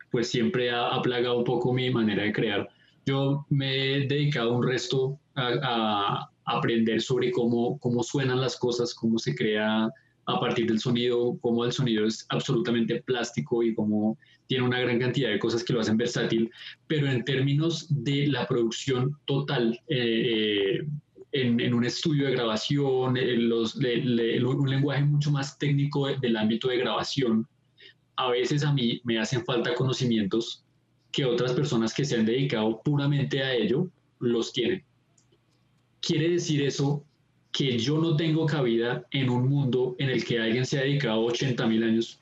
pues siempre ha, ha plagado un poco mi manera de crear. Yo me he dedicado un resto a, a aprender sobre cómo, cómo suenan las cosas, cómo se crea a partir del sonido, cómo el sonido es absolutamente plástico y cómo tiene una gran cantidad de cosas que lo hacen versátil, pero en términos de la producción total, eh, en, en, un estudio de grabación, le, un lenguaje mucho más técnico del ámbito de grabación, a veces a mí me hacen falta conocimientos que otras personas que se han dedicado puramente a ello los tienen. Quiere decir eso que yo no tengo cabida en un mundo en el que alguien se ha dedicado 80 mil años,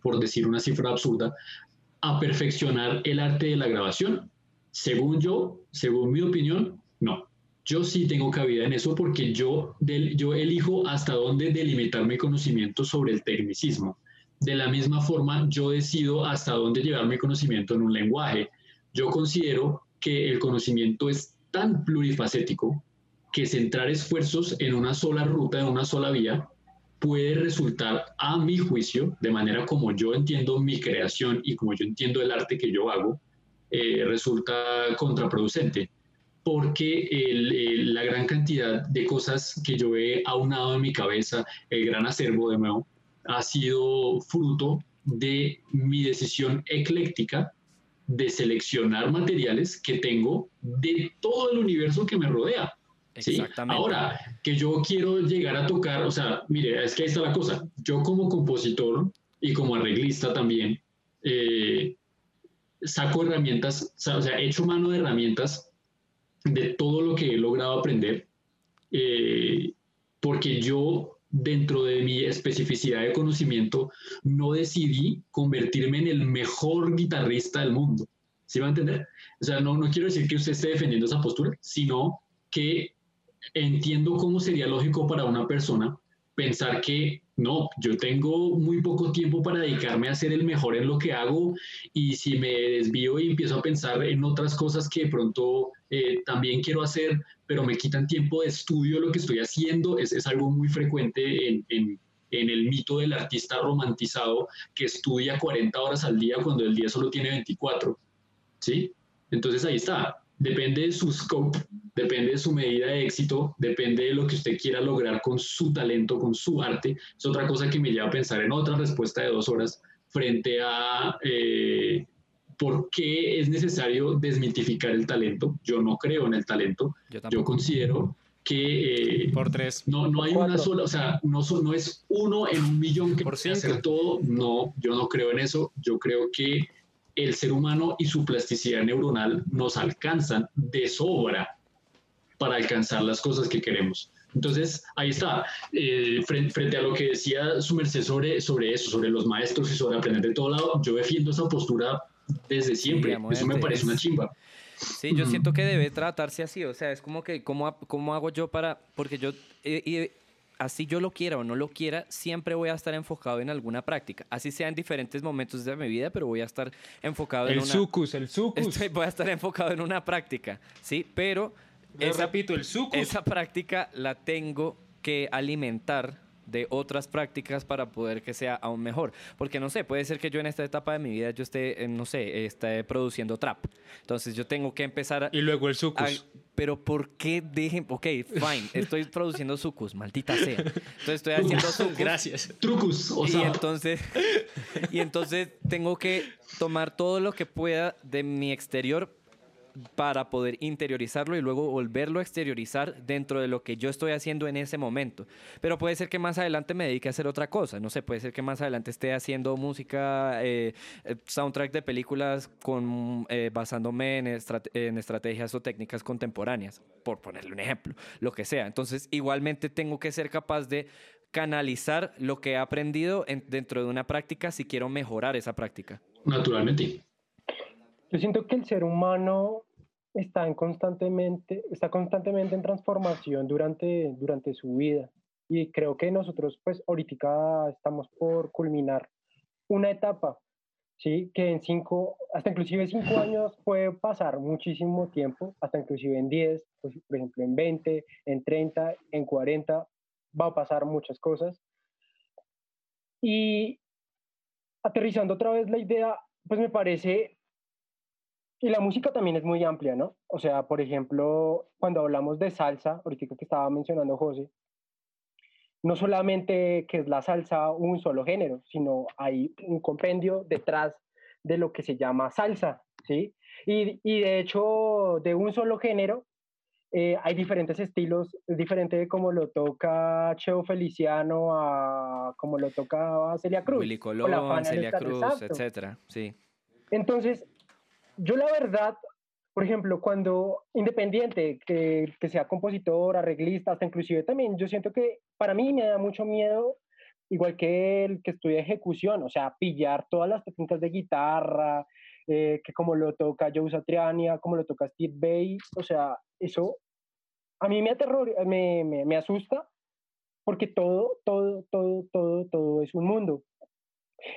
por decir una cifra absurda, a perfeccionar el arte de la grabación. Según yo, según mi opinión, no. Yo sí tengo cabida en eso porque yo, yo elijo hasta dónde delimitar mi conocimiento sobre el tecnicismo. De la misma forma, yo decido hasta dónde llevar mi conocimiento en un lenguaje. Yo considero que el conocimiento es tan plurifacético que centrar esfuerzos en una sola ruta, en una sola vía, puede resultar, a mi juicio, de manera como yo entiendo mi creación y como yo entiendo el arte que yo hago, eh, resulta contraproducente, porque el, el, la gran cantidad de cosas que yo he aunado en mi cabeza, el gran acervo de nuevo, ha sido fruto de mi decisión ecléctica de seleccionar materiales que tengo de todo el universo que me rodea. ¿Sí? Ahora, que yo quiero llegar a tocar, o sea, mire, es que ahí está la cosa. Yo como compositor y como arreglista también, eh, saco herramientas, o sea, he hecho mano de herramientas de todo lo que he logrado aprender, eh, porque yo dentro de mi especificidad de conocimiento, no decidí convertirme en el mejor guitarrista del mundo. ¿Sí va a entender? O sea, no, no quiero decir que usted esté defendiendo esa postura, sino que entiendo cómo sería lógico para una persona pensar que no, yo tengo muy poco tiempo para dedicarme a ser el mejor en lo que hago y si me desvío y empiezo a pensar en otras cosas que de pronto eh, también quiero hacer, pero me quitan tiempo de estudio lo que estoy haciendo, es, es algo muy frecuente en, en, en, el mito del artista romantizado que estudia 40 horas al día cuando el día solo tiene 24. ¿Sí? Entonces ahí está, depende de su scope, depende de su medida de éxito, depende de lo que usted quiera lograr con su talento, con su arte. Es otra cosa que me lleva a pensar en otra respuesta de dos horas frente a eh, por qué es necesario desmitificar el talento. Yo no creo en el talento. Yo, Yo considero que eh, por tres. No, no hay Cuatro. una sola, o sea, no, no es uno en un millón que por hacer todo. No, yo no creo en eso. Yo creo que el ser humano y su plasticidad neuronal nos alcanzan de sobra para alcanzar las cosas que queremos. Entonces, ahí está, eh, frente, frente, a lo que decía su merced sobre, sobre eso, sobre los maestros y sobre aprender de todo lado, yo defiendo esa postura desde siempre. Sí, eso me parece una chimba. Sí, yo mm. siento que debe tratarse así, o sea, es como que, ¿cómo, cómo hago yo para...? Porque yo... Eh, eh, así yo lo quiera o no lo quiera, siempre voy a estar enfocado en alguna práctica. Así sea en diferentes momentos de mi vida, pero voy a estar enfocado el en una... Sucus, el sucus, Voy a estar enfocado en una práctica, ¿sí? Pero... Yo esa, repito, el sucus. Esa práctica la tengo que alimentar de otras prácticas para poder que sea aún mejor. Porque no sé, puede ser que yo en esta etapa de mi vida yo esté, eh, no sé, esté produciendo trap. Entonces yo tengo que empezar a... Y luego el sucus. A, pero ¿por qué dejen? Ok, fine, estoy produciendo sucus, maldita sea. Entonces estoy haciendo sucus. Gracias. Trucus, o sea. Y entonces, y entonces tengo que tomar todo lo que pueda de mi exterior para poder interiorizarlo y luego volverlo a exteriorizar dentro de lo que yo estoy haciendo en ese momento. Pero puede ser que más adelante me dedique a hacer otra cosa, no sé, puede ser que más adelante esté haciendo música, eh, soundtrack de películas con, eh, basándome en, estrat en estrategias o técnicas contemporáneas, por ponerle un ejemplo, lo que sea. Entonces, igualmente tengo que ser capaz de canalizar lo que he aprendido en, dentro de una práctica si quiero mejorar esa práctica. Naturalmente. Yo siento que el ser humano está, en constantemente, está constantemente en transformación durante, durante su vida. Y creo que nosotros, pues, ahorita estamos por culminar una etapa, ¿sí? Que en cinco, hasta inclusive cinco años puede pasar muchísimo tiempo, hasta inclusive en diez, pues, por ejemplo, en veinte, en treinta, en cuarenta, va a pasar muchas cosas. Y aterrizando otra vez la idea, pues me parece, y la música también es muy amplia, ¿no? O sea, por ejemplo, cuando hablamos de salsa, ahorita que estaba mencionando José, no solamente que es la salsa un solo género, sino hay un compendio detrás de lo que se llama salsa, ¿sí? Y, y de hecho, de un solo género, eh, hay diferentes estilos, es diferente de cómo lo toca Cheo Feliciano a como lo toca Celia Cruz. Willy Colón, Celia Cruz, etcétera, sí. Entonces, yo la verdad, por ejemplo, cuando independiente, que, que sea compositor, arreglista, hasta inclusive también, yo siento que para mí me da mucho miedo, igual que el que estudia ejecución, o sea, pillar todas las técnicas de guitarra, eh, que como lo toca Joe Satriani, como lo toca Steve Bay, o sea, eso a mí me aterror, me, me, me asusta porque todo, todo, todo, todo, todo es un mundo.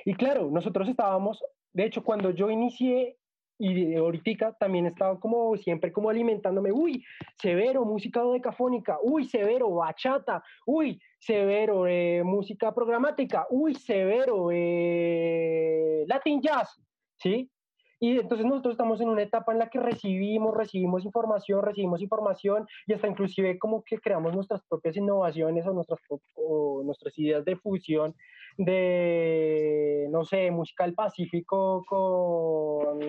Y claro, nosotros estábamos, de hecho, cuando yo inicié y ahorita también estaba como siempre como alimentándome, uy, severo, música decafónica, uy, severo, bachata, uy, severo, eh, música programática, uy, severo, eh, Latin jazz, ¿sí? Y entonces nosotros estamos en una etapa en la que recibimos, recibimos información, recibimos información y hasta inclusive como que creamos nuestras propias innovaciones o nuestras, o nuestras ideas de fusión de, no sé, música del Pacífico con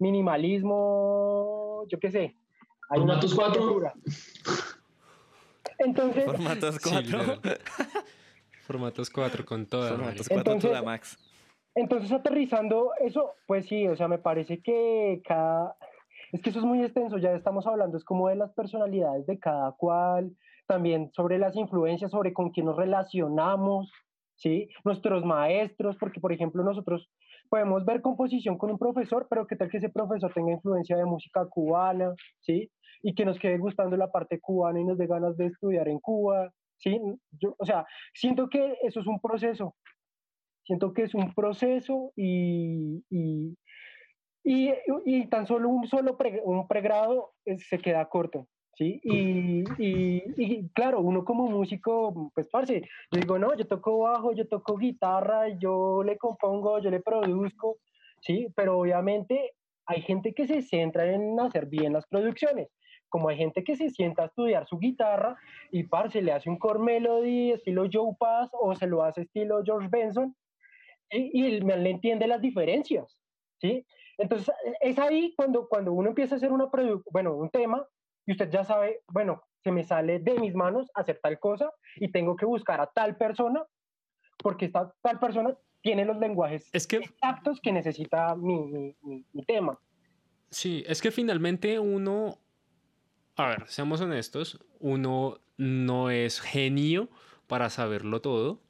minimalismo, yo qué sé. Hay Formatos 4. Entonces, Formatos 4. Formatos 4 con toda. Formatos 4 toda max. Entonces, aterrizando eso, pues sí, o sea, me parece que cada... Es que eso es muy extenso, ya estamos hablando, es como de las personalidades de cada cual, también sobre las influencias, sobre con quién nos relacionamos, ¿sí? Nuestros maestros, porque por ejemplo nosotros podemos ver composición con un profesor, pero qué tal que ese profesor tenga influencia de música cubana, ¿sí? Y que nos quede gustando la parte cubana y nos dé ganas de estudiar en Cuba, ¿sí? Yo, o sea, siento que eso es un proceso, Siento que es un proceso y, y, y, tan solo un solo un pregrado se queda corto. ¿Sí? Y, y, claro, uno como músico, pues parce, yo digo, no, yo toco bajo, yo toco guitarra, yo le compongo, yo le produzco, ¿sí? Pero obviamente hay gente que se centra en hacer bien las producciones, como hay gente que se sienta a estudiar su guitarra y parce, le hace un core melody estilo Joe Pass o se lo hace estilo George Benson y man le entiende las diferencias, ¿sí? Entonces, es ahí cuando, cuando uno empieza a hacer una bueno, un tema y usted ya sabe, bueno, se me sale de mis manos hacer tal cosa y tengo que buscar a tal persona porque esta tal persona tiene los lenguajes es que, exactos que necesita mi, mi, mi, mi tema. Sí, es que finalmente uno, a ver, seamos honestos, uno no es genio para saberlo todo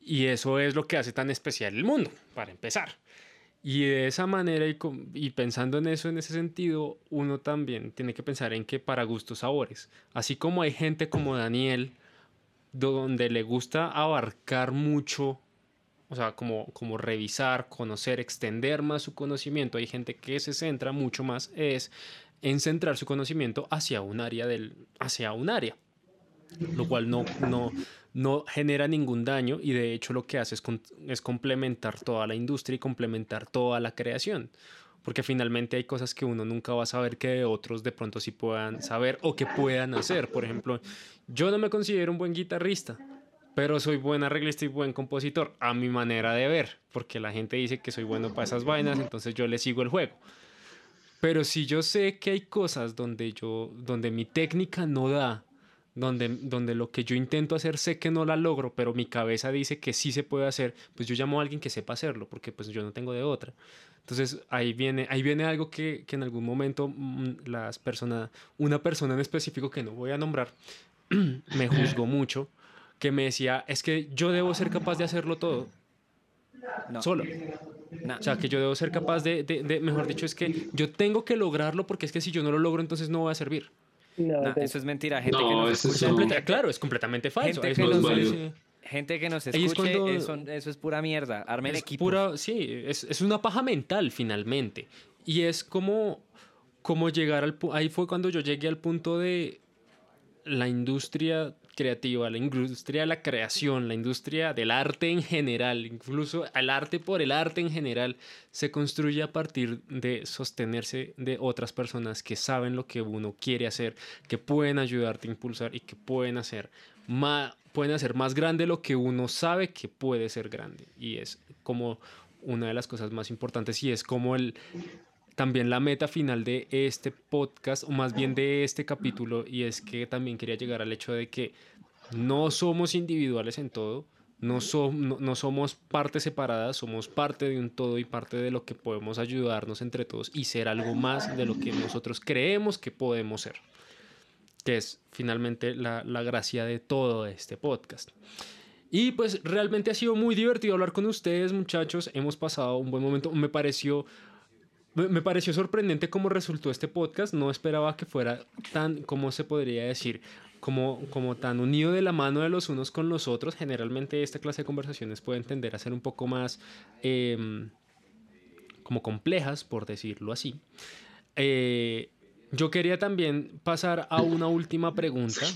y eso es lo que hace tan especial el mundo, para empezar. Y de esa manera y, pensando en eso, en ese sentido, uno también tiene que pensar en que para gustos sabores, así como hay gente como Daniel, donde le gusta abarcar mucho, o sea, como, como revisar, conocer, extender más su conocimiento, hay gente que se centra mucho más es en centrar su conocimiento hacia un área del, hacia un área, lo cual no, no, no genera ningún daño y de hecho lo que hace es, es complementar toda la industria y complementar toda la creación. Porque finalmente hay cosas que uno nunca va a saber que otros de pronto sí puedan saber o que puedan hacer. Por ejemplo, yo no me considero un buen guitarrista, pero soy buen arreglista y buen compositor, a mi manera de ver, porque la gente dice que soy bueno para esas vainas, entonces yo le sigo el juego. Pero si yo sé que hay cosas donde yo, donde mi técnica no da, donde, donde lo que yo intento hacer sé que no la logro, pero mi cabeza dice que sí se puede hacer, pues yo llamo a alguien que sepa hacerlo, porque pues yo no tengo de otra. Entonces ahí viene, ahí viene algo que, que en algún momento mm, las personas, una persona en específico que no voy a nombrar, me juzgó mucho, que me decía, es que yo debo ser capaz de hacerlo todo. No. Solo. No. O sea, que yo debo ser capaz de, de, de, mejor dicho, es que yo tengo que lograrlo porque es que si yo no lo logro, entonces no va a servir. No, no, eso es mentira. Gente no, que nos eso escucha, es Completa, claro, es completamente falso. Gente Es que no nos, es válido. gente que nos Ahí es escuche, cuando- eso, eso es pura mierda. Armen es equipos. pura, sí, es, es una paja mental finalmente. Y es como, como llegar al Ahí fue cuando yo llegué al punto de la industria creativa, la industria de la creación, la industria del arte en general, incluso el arte por el arte en general, se construye a partir de sostenerse de otras personas que saben lo que uno quiere hacer, que pueden ayudarte a impulsar y que pueden hacer más, pueden hacer más grande lo que uno sabe que puede ser grande. Y es como una de las cosas más importantes y es como el, también la meta final de este podcast, o más bien de este capítulo, y es que también quería llegar al hecho de que no somos individuales en todo, no, no, somos partes separadas, somos parte de un todo y parte de lo que podemos ayudarnos entre todos y ser algo más de lo que nosotros creemos que podemos ser, que es finalmente la, la gracia de todo este podcast. Y pues realmente ha sido muy divertido hablar con ustedes, muchachos. Hemos pasado un buen momento. Me pareció me pareció sorprendente cómo resultó este podcast. No esperaba que fuera tan, ¿cómo se podría decir? Como, como tan unido de la mano de los unos con los otros. Generalmente esta clase de conversaciones pueden tender a ser un poco más em, como complejas, por decirlo así. Eh, yo quería también pasar a una última pregunta,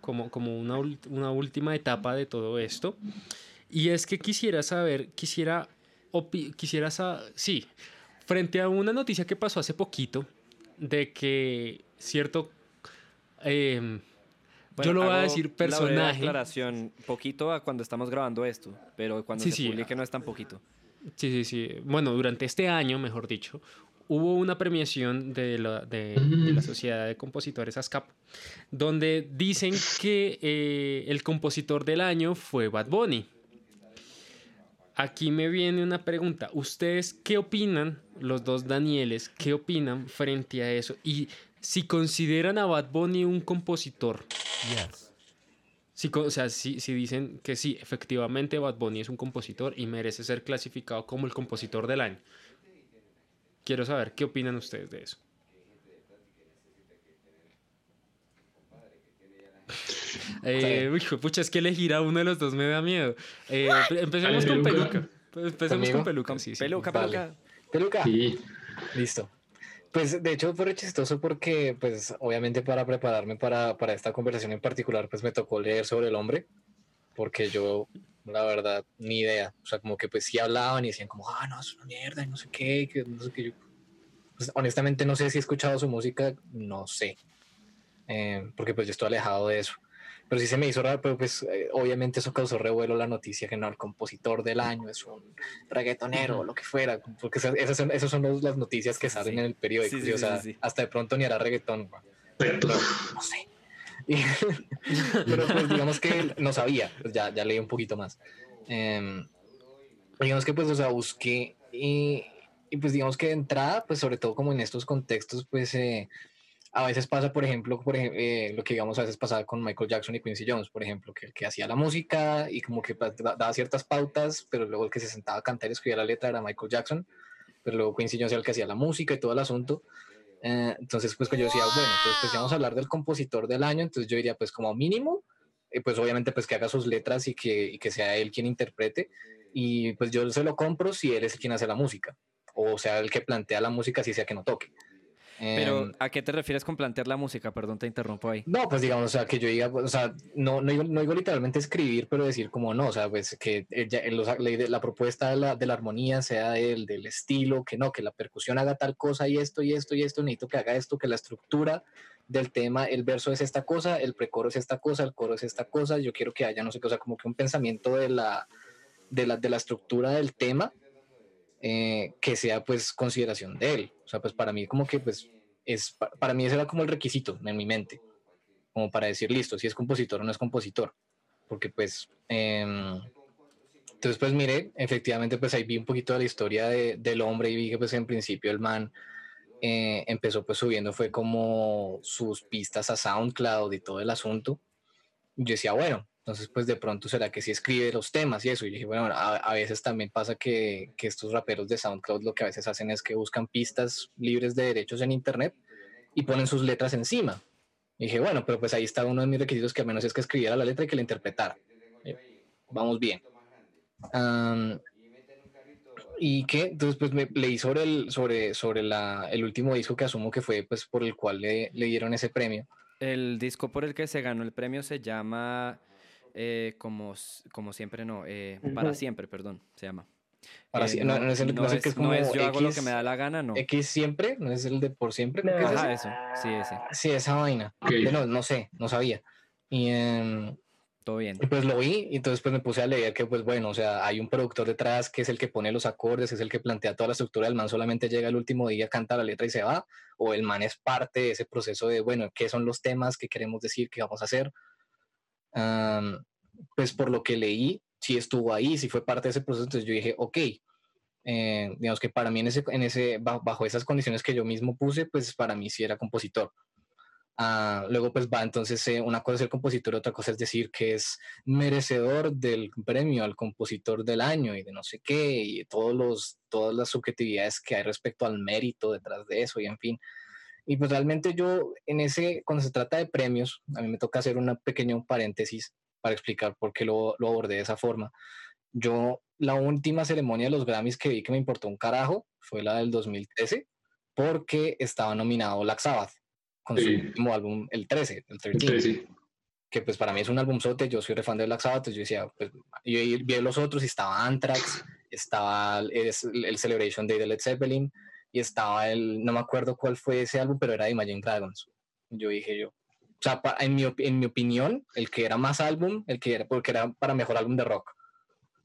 como, como una, una última etapa de todo esto. Y es que quisiera saber, quisiera, quisiera saber, sí, frente a una noticia que pasó hace poquito de que cierto em, yo lo voy a decir personaje. aclaración, poquito a cuando estamos grabando esto, pero cuando se publique no es tan poquito. Sí, sí, sí. Bueno, durante este año, mejor dicho, hubo una premiación de la, de, la Sociedad de Compositores ASCAP, donde dicen que eh, el compositor del año fue Bad Bunny. Aquí me viene una pregunta. ¿Ustedes qué opinan, los dos Danieles, qué opinan frente a eso? Y si consideran a Bad Bunny un compositor. Yes. Si, o sea, si, dicen que sí, efectivamente Bad Bunny es un compositor y merece ser clasificado como el compositor del año. Quiero saber qué opinan ustedes de eso. Eh, uy, pucha, es que elegir a uno de los dos me da miedo. Eh, empecemos con peluca. Empecemos con peluca. Sí, Peluca, peluca. Peluca. Sí. Listo. Pues de hecho fue chistoso porque pues obviamente para prepararme para, para esta conversación en particular pues me tocó leer sobre el hombre porque yo la verdad ni idea. O sea como que pues sí hablaban y decían como ah no es una mierda y no sé qué, que no sé qué. Yo, pues, honestamente no sé si he escuchado su música, no sé. Eh, porque pues yo estoy alejado de eso pero sí se me hizo raro, pero pues eh, obviamente eso causó revuelo la noticia que no, el compositor del año es un reggaetonero o lo que fuera, porque esas son, esas son las noticias que salen en el periódico, o sea, hasta de pronto ni hará reggaetón, pero, no sé. pero pues digamos que no sabía, pues ya, ya leí un poquito más. Em, digamos que pues, o sea, busqué y, y, pues digamos que de entrada, pues sobre todo como en estos contextos, pues... Eh, a veces pasa, por ejemplo, por eh, lo que digamos a veces pasaba con Michael Jackson y Quincy Jones, por ejemplo, que el que hacía la música y como que daba ciertas pautas, pero luego el que se sentaba a cantar y escribía la letra era Michael Jackson, pero luego Quincy Jones era el que hacía la música y todo el asunto. Eh, entonces, pues, yo decía, bueno, entonces pues vamos a hablar del compositor del año, entonces yo diría, pues como mínimo, eh, pues obviamente pues que haga sus letras y que, y que sea él quien interprete, y pues yo se lo compro si él es quien hace la música, o sea, el que plantea la música, si sea que no toque. Pero, em, ¿a qué te refieres con plantear la música? Perdón, te interrumpo ahí. No, pues digamos, o sea, que yo diga, o sea, no, no, digo, no digo literalmente escribir, pero decir como no, o sea, pues que la, propuesta de la, de la, armonía sea del, del estilo, que no, que la percusión haga tal cosa y esto y esto y esto, necesito que haga esto, que la estructura del tema, el verso es esta cosa, el precoro es esta cosa, el coro es esta cosa, yo quiero que haya, no sé qué, o sea, como que un pensamiento de la, de la, de la estructura del tema eh, que sea pues consideración de él. O sea, pues para mí como que pues es, para mí ese era como el requisito en mi mente, como para decir, listo, si es compositor o no es compositor. Porque pues, em, entonces pues mire, efectivamente pues ahí vi un poquito de la historia de, del hombre y vi que pues en principio el man eh, empezó pues subiendo, fue como sus pistas a SoundCloud y todo el asunto. Yo decía, bueno, entonces, pues de pronto será que sí escribe los temas y eso. Y dije, bueno, a, veces también pasa que, que, estos raperos de SoundCloud lo que a veces hacen es que buscan pistas libres de derechos en Internet y ponen sus letras encima. Y dije, bueno, pero pues ahí está uno de mis requisitos que al menos es que escribiera la letra y que la interpretara. Vamos bien. y que entonces pues me leí sobre el sobre sobre la, el último disco que asumo que fue pues por el cual le, le dieron ese premio El disco por el que se ganó el premio se llama eh, como, como siempre, no, eh, para Ujú. siempre, perdón, se llama. Para Eh, no, no es el- no no es es- no es yo hago lo que X- me da la gana, no. X siempre, no es el de por siempre. es Ajá, ese. eso, sí, ese. Sí, esa vaina. Ok. Yo no, no sé, no sabía. Y, em, Todo bien. y pues lo vi y entonces pues me puse a leer que pues bueno, o sea, hay un productor detrás que es el que pone los acordes, es el que plantea toda la estructura, el man solamente llega el último día, canta la letra y se va, o el man es parte de ese proceso de, bueno, ¿qué son los temas que queremos decir, qué vamos a hacer? Am, pues por lo que leí, sí estuvo ahí, sí fue parte de ese proceso, entonces yo dije, ok, eh, digamos que para mí en ese, en ese, ba- bajo esas condiciones que yo mismo puse, pues para mí sí era compositor. Ah, luego pues va entonces eh, una cosa es ser compositor, otra cosa es decir que es merecedor del premio al compositor del año y de no sé qué y todos los, todas las subjetividades que hay respecto al mérito detrás de eso y en fin. Y pues realmente yo en ese, cuando se trata de premios, a mí me toca hacer un pequeño paréntesis para explicar por qué lo, lo abordé de esa forma. Yo, la última ceremonia de los Grammys que vi que me importó un carajo fue la del 2013 porque estaba nominado Black Sabbath con su Sí. último álbum, el 13, el 13 El 13. que pues para mí es un álbum sote, yo soy re fan de Black Sabbath, entonces yo decía, pues yo vi los otros y estaba Anthrax, estaba el, el Celebration Day de Led Zeppelin y estaba el, no me acuerdo cuál fue ese álbum, pero era de Imagine Dragons. Yo dije yo, o sea, en mi, en mi opinión, el que era más álbum, el que era, porque era para mejor álbum de rock.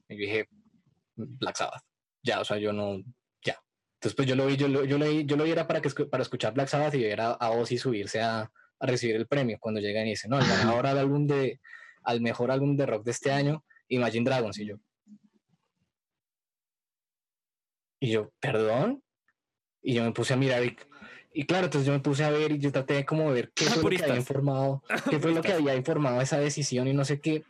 Y yo dije, Black Sabbath. Ya, o sea, yo no, ya. Entonces, pues yo lo vi, yo lo, yo lo vi, yo lo vi era para, que, para escuchar Black Sabbath y ver a, a Ozzy subirse a, a recibir el premio cuando llegan y dicen, no, el ganador al álbum de, al mejor álbum de rock de este año, Imagine Dragons, y yo. Y yo, ¿perdón? Y yo me puse a mirar y, y claro, entonces yo me puse a ver y yo traté de como ver qué fue lo que había informado, qué fue lo que había informado esa decisión y no sé qué.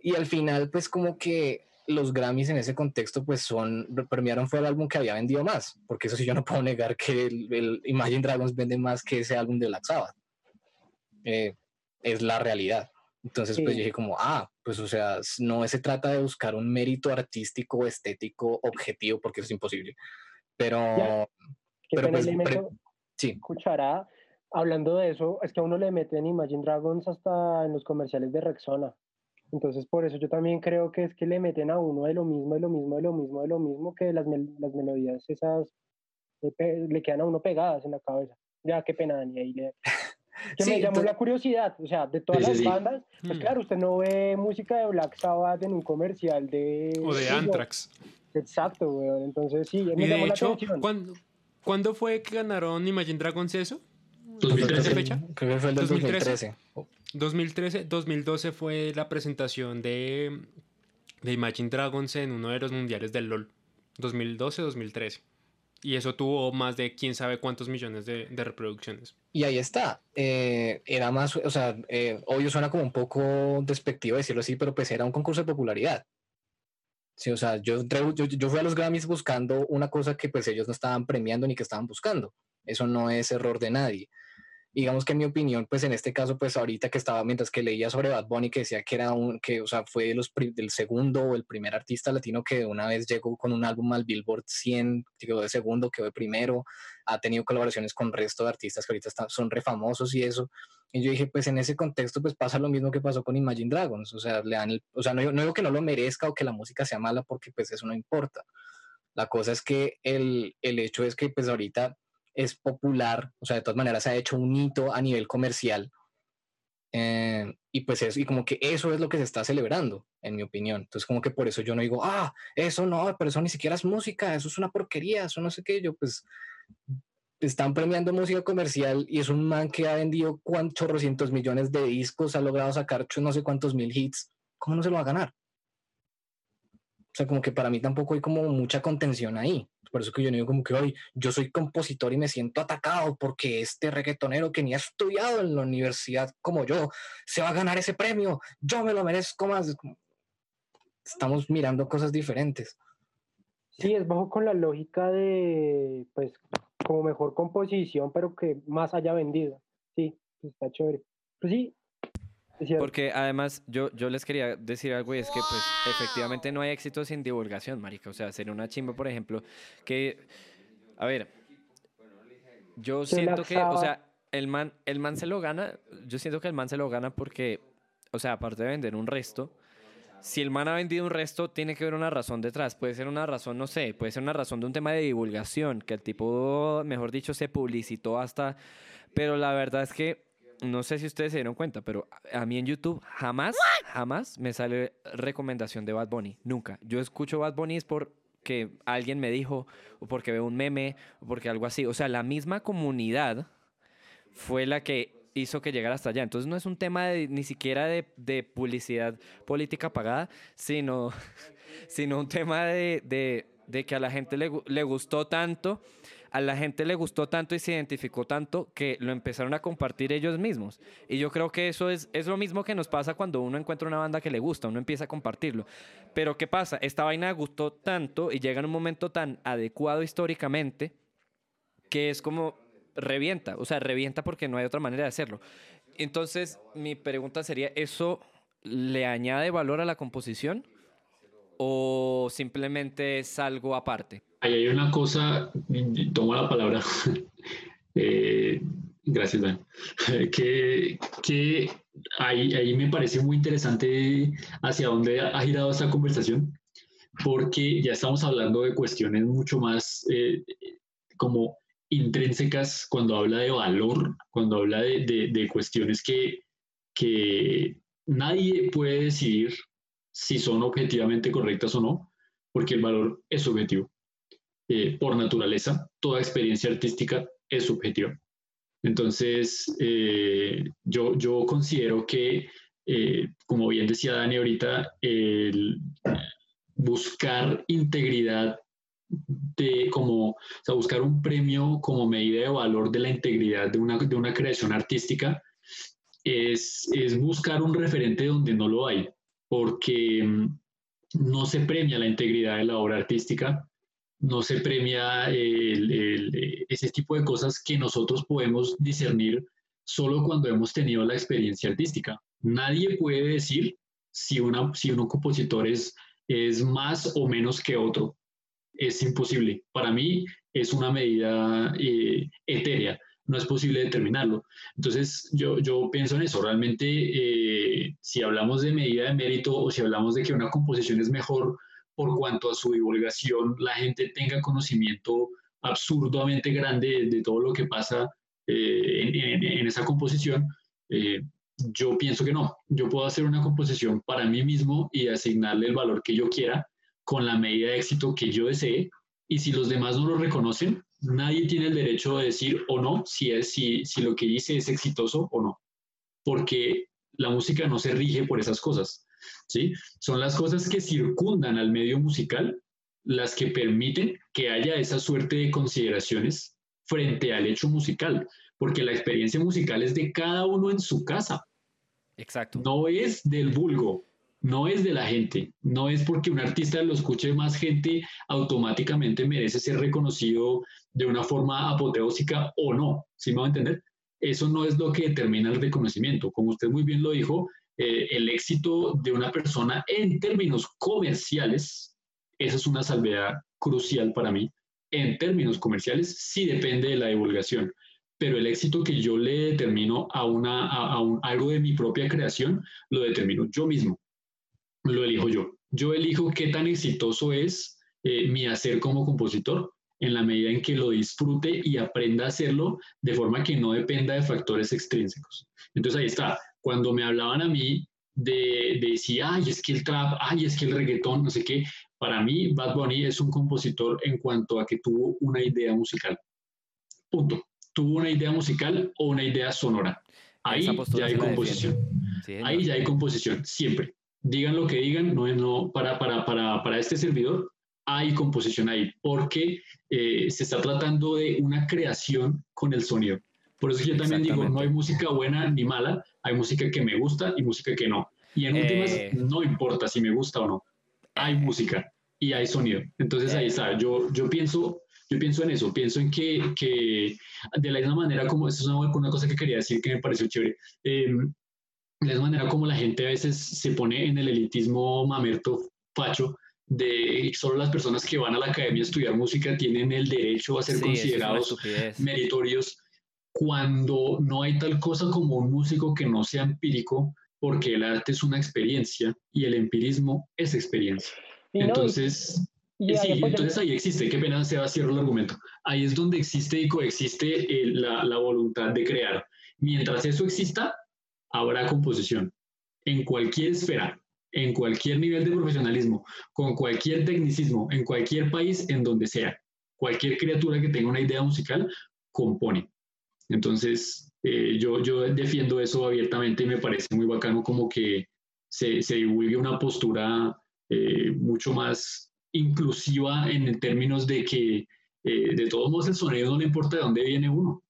Y al final, pues como que los Grammys en ese contexto, pues son, premiaron fue el álbum que había vendido más, porque eso sí yo no puedo negar que el, el Imagine Dragons vende más que ese álbum de Black Sabbath. Eh, es la realidad. Entonces, pues Sí. yo dije como, ah, pues o sea, no se trata de buscar un mérito artístico, estético, objetivo, porque eso es imposible. Pero, Ya. Pero pues, le pre- meto sí, cucharada. Hablando de eso, es que a uno le meten Imagine Dragons hasta en los comerciales de Rexona. Entonces, por eso yo también creo que es que le meten a uno de lo mismo, de lo mismo, de lo mismo, de lo mismo, que las, mel- las melodías esas le, quedan a uno pegadas en la cabeza. Ya, qué pena, Dani. Ahí le- Que Sí, me llamó la curiosidad, o sea, de todas Sí, las sí. bandas, pues Hmm. claro, usted no ve música de Black Sabbath en un comercial de... O de Anthrax. Exacto, weón. Entonces, sí, me Y llamó de la hecho, atención. ¿cuándo, ¿cuándo fue que ganaron Imagine Dragons eso? 2013. ¿Esa fecha? creo que fue el del 2013. 2013. 2013, 2012 fue la presentación de, de Imagine Dragons en uno de los mundiales del LOL. 2012, 2013. Y eso tuvo más de quién sabe cuántos millones de, de reproducciones. Y ahí está. eh, era más, o sea, eh, obvio suena como un poco despectivo decirlo así, pero pues era un concurso de popularidad. Sí, o sea, yo, entré- yo, yo fui a los Grammys buscando una cosa que pues ellos no estaban premiando ni que estaban buscando. Eso no es error de nadie. Digamos que mi opinión, pues en este caso, pues ahorita que estaba, mientras que leía sobre Bad Bunny, que decía que era un, que, o sea, fue de los, del segundo o el primer artista latino que una vez llegó con un álbum al Billboard 100, quedó de segundo, quedó de primero, ha tenido colaboraciones con resto de artistas que ahorita están, son refamosos y eso. Y yo dije, pues en ese contexto, pues pasa lo mismo que pasó con Imagine Dragons. O sea, le dan el- o sea no, no digo que no lo merezca o que la música sea mala, porque pues eso no importa. La cosa es que el, el hecho es que pues ahorita es popular, o sea, de todas maneras se ha hecho un hito a nivel comercial. eh, y pues eso, y como que eso es lo que se está celebrando, en mi opinión. Entonces, como que por eso yo no digo, ah, eso no, pero eso ni siquiera es música, eso es una porquería, eso no sé qué. Yo, pues, están premiando música comercial y es un man que ha vendido cuántos millones de discos, ha logrado sacar no sé cuántos mil hits. ¿Cómo no se lo va a ganar? O sea, como que para mí tampoco hay como mucha contención ahí. Por eso que yo no digo como que, hoy yo soy compositor y me siento atacado porque este reggaetonero que ni ha estudiado en la universidad como yo se va a ganar ese premio. Yo me lo merezco más. Estamos mirando cosas diferentes. Sí, es bajo con la lógica de, pues, como mejor composición, pero que más haya vendido. Sí, pues, está chévere. Pues sí. Porque además yo, yo les quería decir algo y es que pues efectivamente no hay éxito sin divulgación, marica. O sea, sería una chimba, por ejemplo, que, a ver, yo siento que, o sea, el man, el man se lo gana, yo siento que el man se lo gana porque, o sea, aparte de vender un resto, si el man ha vendido un resto, tiene que haber una razón detrás. Puede ser una razón, no sé, puede ser una razón de un tema de divulgación, que el tipo, mejor dicho, se publicitó hasta... Pero la verdad es que, no sé si ustedes se dieron cuenta, pero a mí en YouTube jamás, jamás me sale recomendación de Bad Bunny. Nunca. Yo escucho Bad Bunny es porque alguien me dijo, o porque veo un meme, o porque algo así. O sea, la misma comunidad fue la que hizo que llegara hasta allá. Entonces no es un tema de, ni siquiera de, publicidad política pagada, sino, sino un tema de, que a la gente le gustó tanto, a la gente le gustó tanto y se identificó tanto que lo empezaron a compartir ellos mismos. Y yo creo que eso es, es lo mismo que nos pasa cuando uno encuentra una banda que le gusta, uno empieza a compartirlo. Pero ¿qué pasa? Esta vaina gustó tanto y llega en un momento tan adecuado históricamente que es como revienta, o sea, revienta porque no hay otra manera de hacerlo. Entonces, mi pregunta sería, ¿eso le añade valor a la composición o simplemente es algo aparte? Ahí hay una cosa, tomo la palabra, eh, gracias Dan, que, que ahí, ahí me parece muy interesante hacia dónde ha girado esta conversación, porque ya estamos hablando de cuestiones mucho más eh, como intrínsecas cuando habla de valor, cuando habla de, de, de cuestiones que, que nadie puede decidir si son objetivamente correctas o no, porque el valor es subjetivo. Eh, por naturaleza, toda experiencia artística es subjetiva. Entonces, eh, yo, yo considero que, eh, como bien decía Dani ahorita, buscar integridad de como, o sea, buscar un premio como medida de valor de la integridad de una, de una creación artística es, es buscar un referente donde no lo hay, porque mm, no se premia la integridad de la obra artística, no se premia el, ese tipo de cosas que nosotros podemos discernir solo cuando hemos tenido la experiencia artística. Nadie puede decir si, un compositor es, es más o menos que otro. Es imposible. Para mí es una medida eh, etérea. No es posible determinarlo. Entonces, yo, yo pienso en eso. Realmente, eh, si hablamos de medida de mérito o si hablamos de que una composición es mejor por cuanto a su divulgación, la gente tenga conocimiento absurdamente grande de, todo lo que pasa eh, en, esa composición, eh, yo pienso que no. Yo puedo hacer una composición para mí mismo y asignarle el valor que yo quiera con la medida de éxito que yo desee. Y si los demás no lo reconocen, nadie tiene el derecho de decir o no si, es, si, si lo que hice es exitoso o no. Porque la música no se rige por esas cosas. ¿sí? Son las cosas que circundan al medio musical las que permiten que haya esa suerte de consideraciones frente al hecho musical, porque la experiencia musical es de cada uno en su casa. Exacto. No es del vulgo, no es de la gente, no es porque un artista lo escuche más gente, automáticamente merece ser reconocido de una forma apoteósica o no, ¿sí me va a entender? Eso no es lo que determina el reconocimiento. Como usted muy bien lo dijo, eh, el éxito de una persona en términos comerciales, esa es una salvedad crucial para mí. En términos comerciales, sí depende de la divulgación, pero el éxito que yo le determino a, una, a, un, algo de mi propia creación, lo determino yo mismo, lo elijo yo. Yo elijo qué tan exitoso es eh, mi hacer como compositor en la medida en que lo disfrute y aprenda a hacerlo de forma que no dependa de factores extrínsecos. Entonces ahí está, cuando me hablaban a mí de, de decir, ay, es que el trap, ay, es que el reggaetón, no sé qué, para mí Bad Bunny es un compositor en cuanto a que tuvo una idea musical. Punto. Tuvo una idea musical o una idea sonora. Ahí ya hay composición. Sí, Ahí ya hay composición, siempre. Digan lo que digan, no, no, para, para, para, para este servidor hay composición ahí, porque eh, se está tratando de una creación con el sonido. Por eso yo también digo, no hay música buena ni mala, hay música que me gusta y música que no. Y en últimas, eh... no importa si me gusta o no, hay música y hay sonido. Entonces ahí está, yo, yo, pienso, yo pienso en eso, pienso en que, que de la misma manera como, esto es una, una cosa que quería decir que me pareció chévere, eh, de la misma manera como la gente a veces se pone en el elitismo mamerto facho, de solo las personas que van a la academia a estudiar música tienen el derecho a ser sí, considerados meritorios. cuando no hay tal cosa como un músico que no sea empírico, porque el arte es una experiencia y el empirismo es experiencia. Y no, y- Entonces, y eh, ahí sí, apoyando- entonces ahí existe, qué pena se va a cierro el argumento. Ahí es donde existe y coexiste eh, la, la voluntad de crear. Mientras eso exista, habrá composición en cualquier esfera, en cualquier nivel de profesionalismo, con cualquier tecnicismo, en cualquier país, en donde sea. Cualquier criatura que tenga una idea musical compone. Entonces, eh, yo, yo defiendo eso abiertamente y me parece muy bacano como que se, se divulgue una postura eh, mucho más inclusiva en términos de que eh, de todos modos el sonido no le importa de dónde viene uno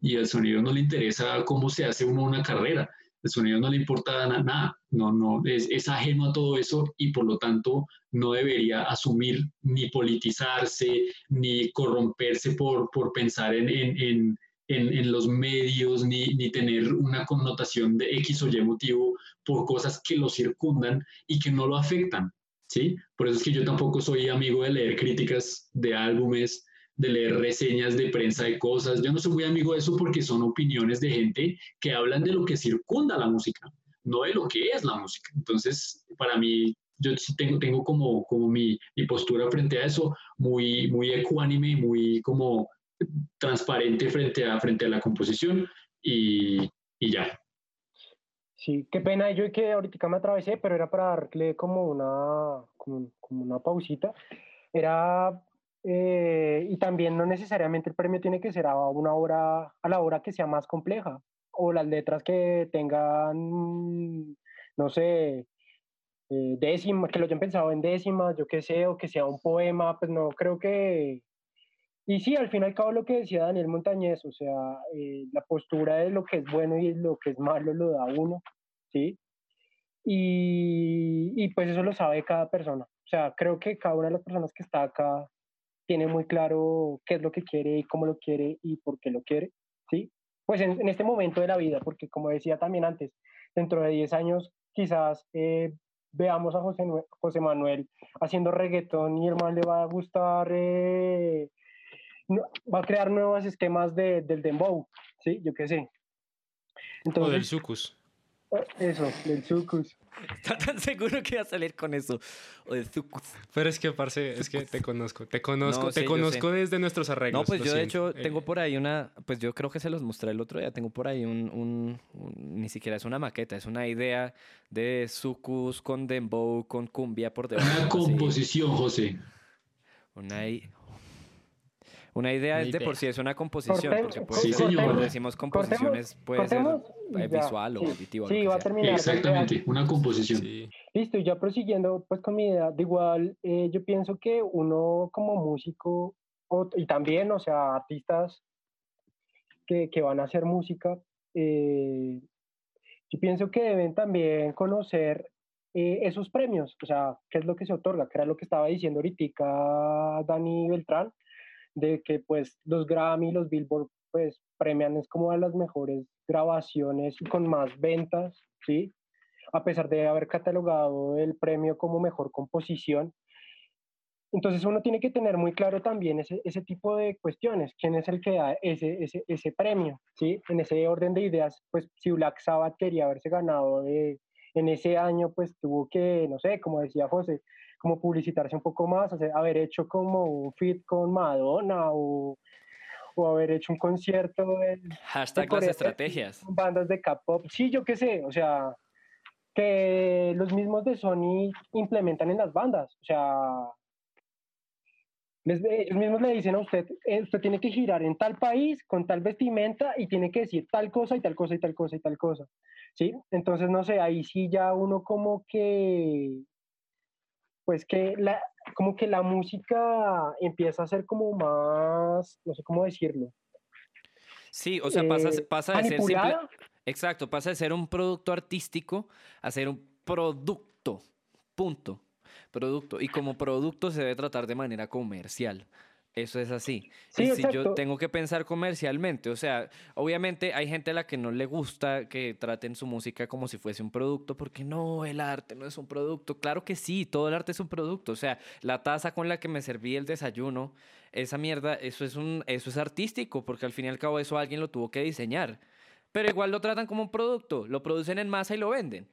y al sonido no le interesa cómo se hace uno una carrera, el sonido no le importa na- nada, no, no, es, es ajeno a todo eso y por lo tanto no debería asumir ni politizarse ni corromperse por, por pensar en, en, en, en, en los medios ni, ni tener una connotación de X o Y motivo por cosas que lo circundan y que no lo afectan. ¿sí? Por eso es que yo tampoco soy amigo de leer críticas de álbumes, de leer reseñas de prensa de cosas. Yo no soy muy amigo de eso porque son opiniones de gente que hablan de lo que circunda la música, no de lo que es la música. Entonces, para mí, yo tengo, tengo como, como mi, mi postura frente a eso muy, muy ecuánime, muy como transparente frente a, frente a la composición y, y ya. Sí, qué pena yo que ahorita me atravesé, pero era para darle como una, como, como una pausita. Era, eh, y también no necesariamente el premio tiene que ser a una obra, a la obra que sea más compleja, o las letras que tengan, no sé, eh, décimas, que lo hayan pensado en décimas, yo qué sé, o que sea un poema, pues no, creo que... Y sí, al fin y al cabo lo que decía Daniel Montañez, o sea, eh, la postura de lo que es bueno y lo que es malo lo da uno, ¿sí? Y, y pues eso lo sabe cada persona. O sea, creo que cada una de las personas que está acá tiene muy claro qué es lo que quiere y cómo lo quiere y por qué lo quiere, ¿sí? Pues en, en este momento de la vida, porque como decía también antes, dentro de 10 años quizás eh, veamos a José, José Manuel haciendo reggaetón y el man le va a gustar, eh, no- va a crear nuevos esquemas de, del dembow, ¿sí? Yo qué sé. O del Entonces, sucus. Eso, del sucus. Está tan seguro que va a salir con eso. O de sucus. Pero es que, parce, es que te conozco. Te conozco, No, te conozco desde nuestros arreglos. No, pues yo de siento. hecho tengo Eh, por ahí una, pues yo creo que se los mostré el otro día, tengo por ahí un, un- un- ni siquiera es una maqueta, es una idea de sucus con dembow, con cumbia por debajo. Una así. composición, José. Una, una idea Una es de por idea. sí es una composición, Cortem- porque puede Sí, ser, señor. cuando decimos composiciones puede ser cortemos y eh, ya, visual o sí. auditivo. lo Sí, va a terminar. Exactamente, una composición. sí. Listo, y ya prosiguiendo pues con mi idea, de igual eh, yo pienso que uno como músico o- y también, o sea, artistas que, que van a hacer música, eh, yo pienso que deben también conocer eh, esos premios, o sea, qué es lo que se otorga, que era lo que estaba diciendo ahorita Dani Beltrán, de que pues los Grammy, los Billboard, pues premian es como a las mejores grabaciones y con más ventas, ¿sí? a pesar de haber catalogado el premio como mejor composición. Entonces uno tiene que tener muy claro también ese, ese tipo de cuestiones, quién es el que da ese, ese, ese premio, ¿sí? En ese orden de ideas, pues si Black Sabbath quería haberse ganado de, en ese año, pues tuvo que, no sé, como decía José, como publicitarse un poco más, hacer, haber hecho como un fit con Madonna o, o haber hecho un concierto en, Hashtag las Corea- estrategias. con bandas de K-pop, sí, yo qué sé, o sea, que los mismos de Sony implementan en las bandas, o sea, les- ellos mismos le dicen a usted, eh, usted tiene que girar en tal país con tal vestimenta y tiene que decir tal cosa y tal cosa y tal cosa y tal cosa, ¿sí? Entonces, no sé, ahí sí ya uno como que, pues que la, como que la música empieza a ser como más, no sé cómo decirlo, Sí, o sea, pasa, eh, pasa de ser simple, Exacto, pasa de ser un producto artístico a ser un producto. Punto. Producto. Y como producto se debe tratar de manera comercial. Eso es así. Sí, y si yo tengo que pensar comercialmente, o sea, obviamente hay gente a la que no le gusta que traten su música como si fuese un producto, porque no, el arte no es un producto. Claro que sí, todo el arte es un producto. O sea, la taza con la que me serví el desayuno, esa mierda, eso es un, eso es artístico, porque al fin y al cabo eso alguien lo tuvo que diseñar. Pero igual lo tratan como un producto, lo producen en masa y lo venden.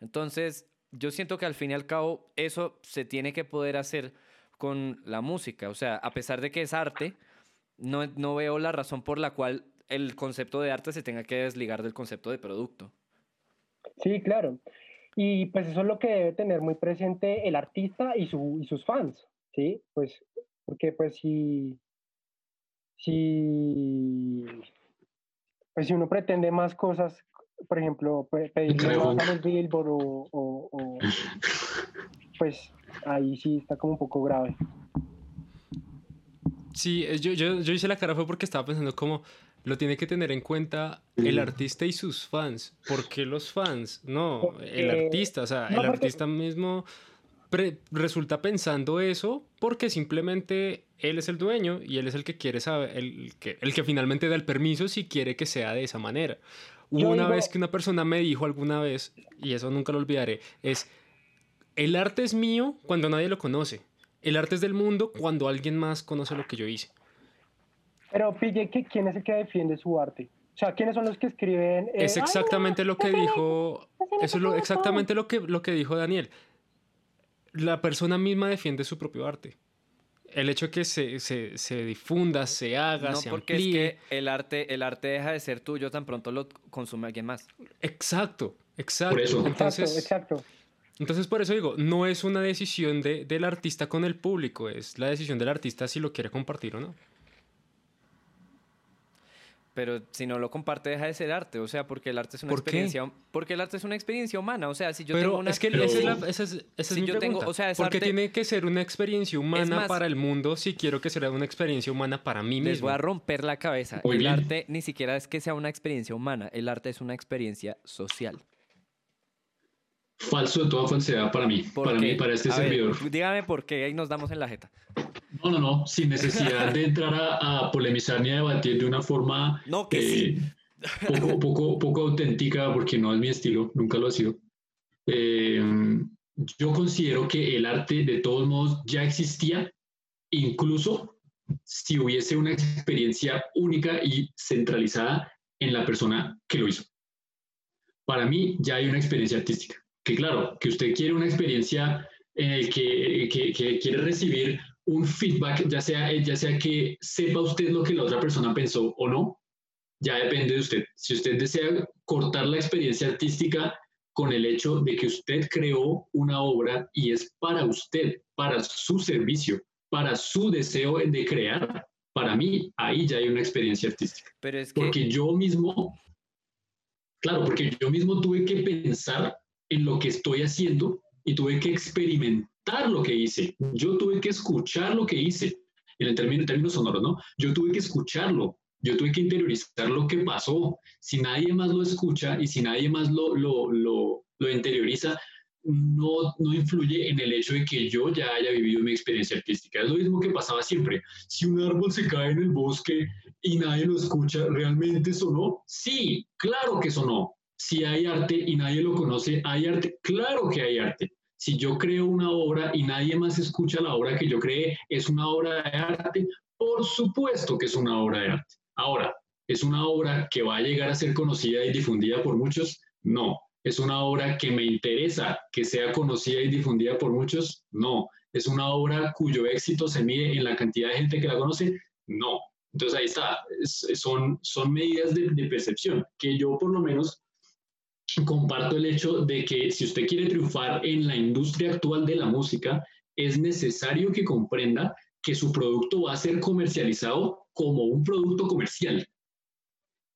Entonces, yo siento que al fin y al cabo eso se tiene que poder hacer con la música. O sea, a pesar de que es arte, no, no veo la razón por la cual el concepto de arte se tenga que desligar del concepto de producto. Sí, claro. Y pues eso es lo que debe tener muy presente el artista y, su, y sus fans, ¿sí? Pues, porque pues si, si, pues si uno pretende más cosas, por ejemplo, pe- pedirle más a los Billboard o, o- o, pues ahí sí está como un poco grave. Sí, eh, yo, yo, yo hice la cara fue porque estaba pensando como lo tiene que tener en cuenta el artista y sus fans. ¿Por qué los fans? No, el artista, o sea, no, el porque- artista mismo pre- resulta pensando eso porque simplemente él es el dueño y él es el que quiere saber, el que, el que finalmente da el permiso si quiere que sea de esa manera. Hubo una digo- vez que una persona me dijo alguna vez, y eso nunca lo olvidaré, es, el arte es mío cuando nadie lo conoce. El arte es del mundo cuando alguien más conoce lo que yo hice. Pero pille que quién es el que defiende su arte. O sea, ¿quiénes son los que escriben? eh, Es "Ay, no, exactamente lo que me- dijo. me Eso es lo, exactamente lo que, lo que dijo Daniel. La persona misma defiende su propio arte. El hecho de que se, se, se difunda, se haga, No, se porque amplíe. es que el arte, el arte deja de ser tuyo tan pronto lo consume alguien más. Exacto, exacto. Por eso. Exacto, Entonces, exacto. Entonces, por eso digo, no es una decisión de- del artista con el público, es la decisión del artista si lo quiere compartir o no. Pero si no lo comparte, deja de ser arte. O sea, porque el arte es una ¿Por qué? experiencia. Porque el arte es una experiencia humana. O sea, si yo Pero tengo una. es que Pero- esa es, la- esa es- esa es Si mi yo tengo- pregunta. o sea, es ¿Por qué arte- tiene que ser una experiencia humana más- para el mundo si quiero que sea una experiencia humana para mí Les mismo? voy a romper la cabeza. El arte ni siquiera es que sea una experiencia humana. El arte es una experiencia social. Falso de toda falsedad para mí, ¿Por para qué? mí, para este A ver, servidor. dígame por qué. Ahí nos damos en la jeta. No, no, no, sin necesidad de entrar a, a polemizar ni a debatir de una forma No, que eh, sí. poco, poco, poco auténtica, porque no es mi estilo, nunca lo ha sido. Eh, yo considero que el arte de todos modos ya existía, incluso si hubiese una experiencia única y centralizada en la persona que lo hizo. Para mí ya hay una experiencia artística. Que claro, que usted quiere una experiencia en el que, que, que quiere recibir un feedback, ya sea, ya sea que sepa usted lo que la otra persona pensó o no, ya depende de usted. Si usted desea cortar la experiencia artística con el hecho de que usted creó una obra y es para usted, para su servicio, para su deseo de crear, para mí ahí ya hay una experiencia artística. Pero es que. Porque yo mismo, claro, porque yo mismo tuve que pensar en lo que estoy haciendo y tuve que experimentar lo que hice. Yo tuve que escuchar lo que hice, en el término, en términos sonoros, ¿no? Yo tuve que escucharlo, yo tuve que interiorizar lo que pasó. Si nadie más lo escucha y si nadie más lo, lo, lo, lo interioriza, no, no influye en el hecho de que yo ya haya vivido mi experiencia artística. Es lo mismo que pasaba siempre. Si un árbol se cae en el bosque y nadie lo escucha, ¿realmente sonó? Sí, claro que sonó. Si hay arte y nadie lo conoce, ¿hay arte? Claro que hay arte. Si yo creo una obra y nadie más escucha la obra que yo creé, ¿es una obra de arte? Por supuesto que es una obra de arte. Ahora, ¿es una obra que va a llegar a ser conocida y difundida por muchos? No. ¿Es una obra que me interesa que sea conocida y difundida por muchos? No. ¿Es una obra cuyo éxito se mide en la cantidad de gente que la conoce? No. Entonces ahí está. Es- son, son medidas de percepción que yo por lo menos comparto el hecho de que si usted quiere triunfar en la industria actual de la música, es necesario que comprenda que su producto va a ser comercializado como un producto comercial.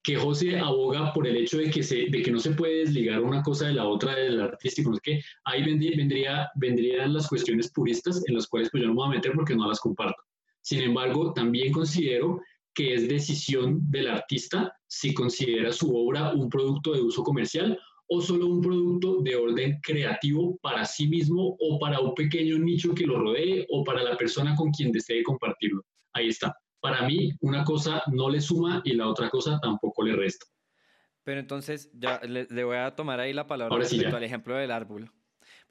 Que José aboga por el hecho de que, se, de que no se puede desligar una cosa de la otra del artístico, no es que ahí vendría, vendría, vendrían las cuestiones puristas en las cuales pues yo no me voy a meter porque no las comparto. Sin embargo, también considero que es decisión del artista si considera su obra un producto de uso comercial o solo un producto de orden creativo para sí mismo o para un pequeño nicho que lo rodee o para la persona con quien desee compartirlo. ahí está. Para mí, una cosa no le suma y la otra cosa tampoco le resta. Pero entonces, ya le, le voy a tomar ahí la palabra Ahora sí, respecto ya. al ejemplo del árbol.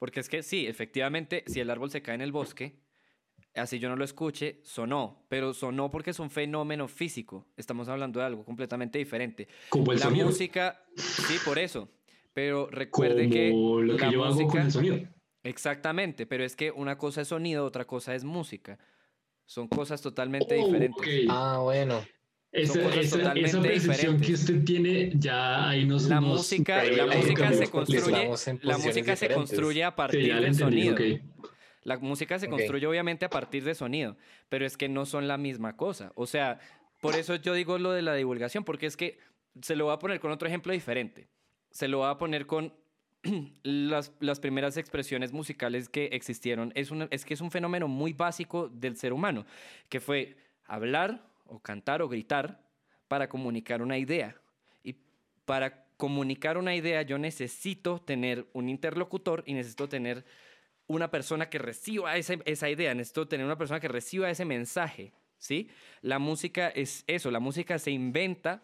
Porque es que sí, efectivamente, si el árbol se cae en el bosque, así yo no lo escuche, sonó. Pero sonó porque es un fenómeno físico. Estamos hablando de algo completamente diferente. Como el la sonido. música, sí, por eso. Pero recuerde que como lo que la yo hago con música, el sonido. exactamente, pero es que una cosa es sonido, otra cosa es música. Son cosas totalmente Oh, diferentes. Ah, bueno. Esa, cosas esa- totalmente esa percepción diferentes. que usted tiene, ya ahí nos. La nos- música, la música se construye, la música se construye a partir del entendí, sonido. ok. La música se Ok. construye obviamente a partir de sonido, pero es que no son la misma cosa. O sea, por eso yo digo lo de la divulgación, porque es que se lo voy a poner con otro ejemplo diferente. Se lo voy a poner con las, las primeras expresiones musicales que existieron. Es, una- es que es un fenómeno muy básico del ser humano, que fue hablar o cantar o gritar para comunicar una idea. Y para comunicar una idea yo necesito tener un interlocutor y necesito tener una persona que reciba esa, esa idea, necesito tener una persona que reciba ese mensaje, ¿sí? La música es eso, la música se inventa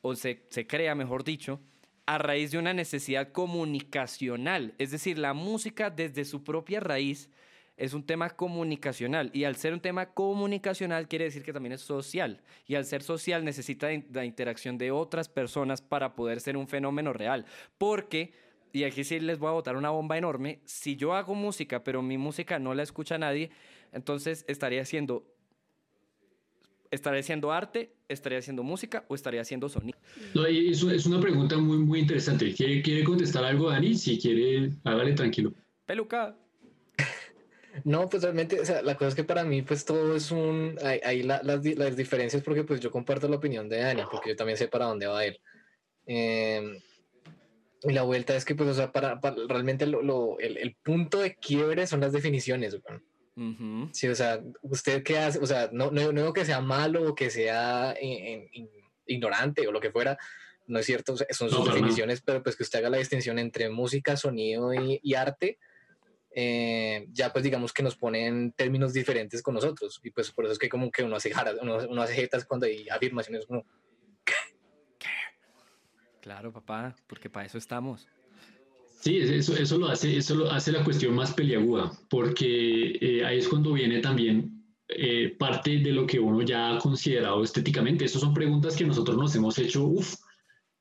o se, se crea, mejor dicho, a raíz de una necesidad comunicacional. Es decir, la música desde su propia raíz es un tema comunicacional y al ser un tema comunicacional quiere decir que también es social y al ser social necesita la interacción de otras personas para poder ser un fenómeno real. Porque, y aquí sí les voy a botar una bomba enorme, si yo hago música pero mi música no la escucha nadie, entonces estaría haciendo... ¿Estaría haciendo arte? ¿Estaría haciendo música? ¿O estaría haciendo sonido? No, es, es una pregunta muy, muy interesante. ¿Quiere, ¿Quiere contestar algo, Dani? Si quiere, hágale tranquilo. Peluca. No, pues realmente, o sea, la cosa es que para mí, pues todo es un. Hay, hay la- las, las diferencias porque, pues yo comparto la opinión de Dani, porque yo también sé para dónde va él. Em, y la vuelta es que, pues, o sea, para, para- realmente lo, lo- el, el punto de quiebre son las definiciones. weón. Ujú. Sí, o sea, usted qué hace, o sea, no, no, no digo que sea malo o que sea en- in- ignorante o lo que fuera, no es cierto, o sea, son No, sus nada. definiciones, pero pues que usted haga la distinción entre música, sonido y, y arte, eh, ya pues digamos que nos pone en términos diferentes con nosotros y pues por eso es que como que uno hace jaras, uno, uno hace jetas cuando hay afirmaciones como, Claro, papá, porque para eso estamos. Sí, eso, eso, lo hace, eso lo hace la cuestión más peliaguda, porque eh, ahí es cuando viene también eh, parte de lo que uno ya ha considerado estéticamente. Esas son preguntas que nosotros nos hemos hecho uf,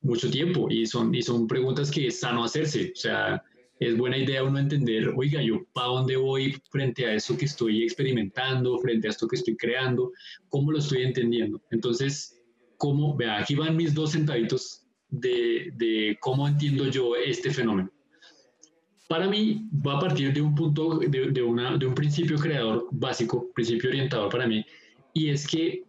mucho tiempo y son, y son preguntas que es sano hacerse. O sea, es buena idea uno entender, oiga, yo para dónde voy frente a eso que estoy experimentando, frente a esto que estoy creando, cómo lo estoy entendiendo. Entonces, cómo, vea, aquí van mis dos centavitos de, de cómo entiendo yo este fenómeno. Para mí va a partir de un punto, de, de una, de un principio creador básico, principio orientador para mí, y es que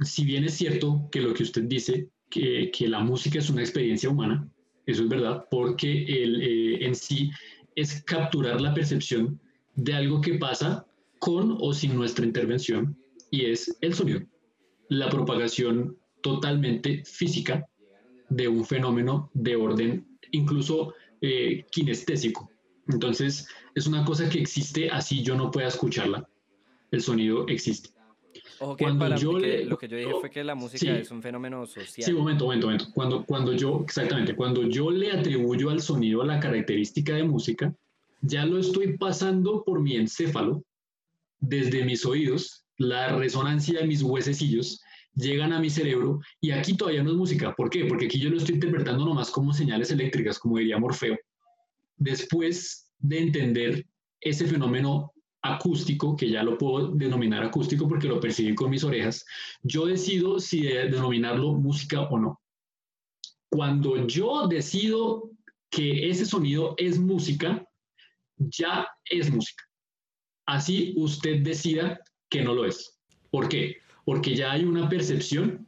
si bien es cierto que lo que usted dice, que, que la música es una experiencia humana, eso es verdad, porque el, eh, en sí es capturar la percepción de algo que pasa con o sin nuestra intervención, y es el sonido, la propagación totalmente física de un fenómeno de orden incluso eh, kinestésico. Entonces, es una cosa que existe así yo no pueda escucharla. El sonido existe. Ojo que Cuando para yo le- lo que yo dije fue que la música Sí. es un fenómeno social. Sí, momento, momento, momento. Cuando, cuando yo, exactamente, cuando yo le atribuyo al sonido la característica de música, ya lo estoy pasando por mi encéfalo, desde mis oídos, la resonancia de mis huesecillos llegan a mi cerebro y aquí todavía no es música. ¿Por qué? Porque aquí yo lo estoy interpretando nomás como señales eléctricas, como diría Morfeo. Después de entender ese fenómeno acústico, que ya lo puedo denominar acústico porque lo percibí con mis orejas, yo decido si de- denominarlo música o no. Cuando yo decido que ese sonido es música, ya es música. Así usted decida que no lo es. ¿Por qué? Porque ya hay una percepción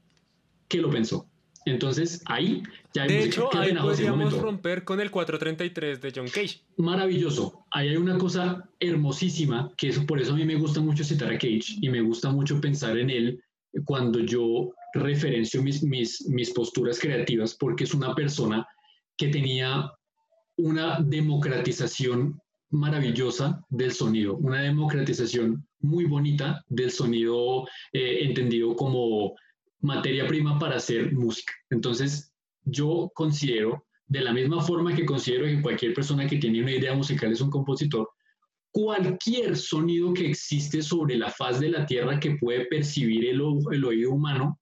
que lo pensó. Entonces ahí ya hay De hecho, ahí podríamos romper con el 433 de John Cage. Maravilloso. Ahí hay una cosa hermosísima, que es por eso a mí me gusta mucho citar a Cage y me gusta mucho pensar en él cuando yo referencio mis, mis, mis posturas creativas, porque es una persona que tenía una democratización maravillosa del sonido, una democratización muy bonita del sonido eh, entendido como materia prima para hacer música. Entonces, yo considero, de la misma forma que considero que cualquier persona que tiene una idea musical es un compositor, cualquier sonido que existe sobre la faz de la Tierra que puede percibir el, el oído humano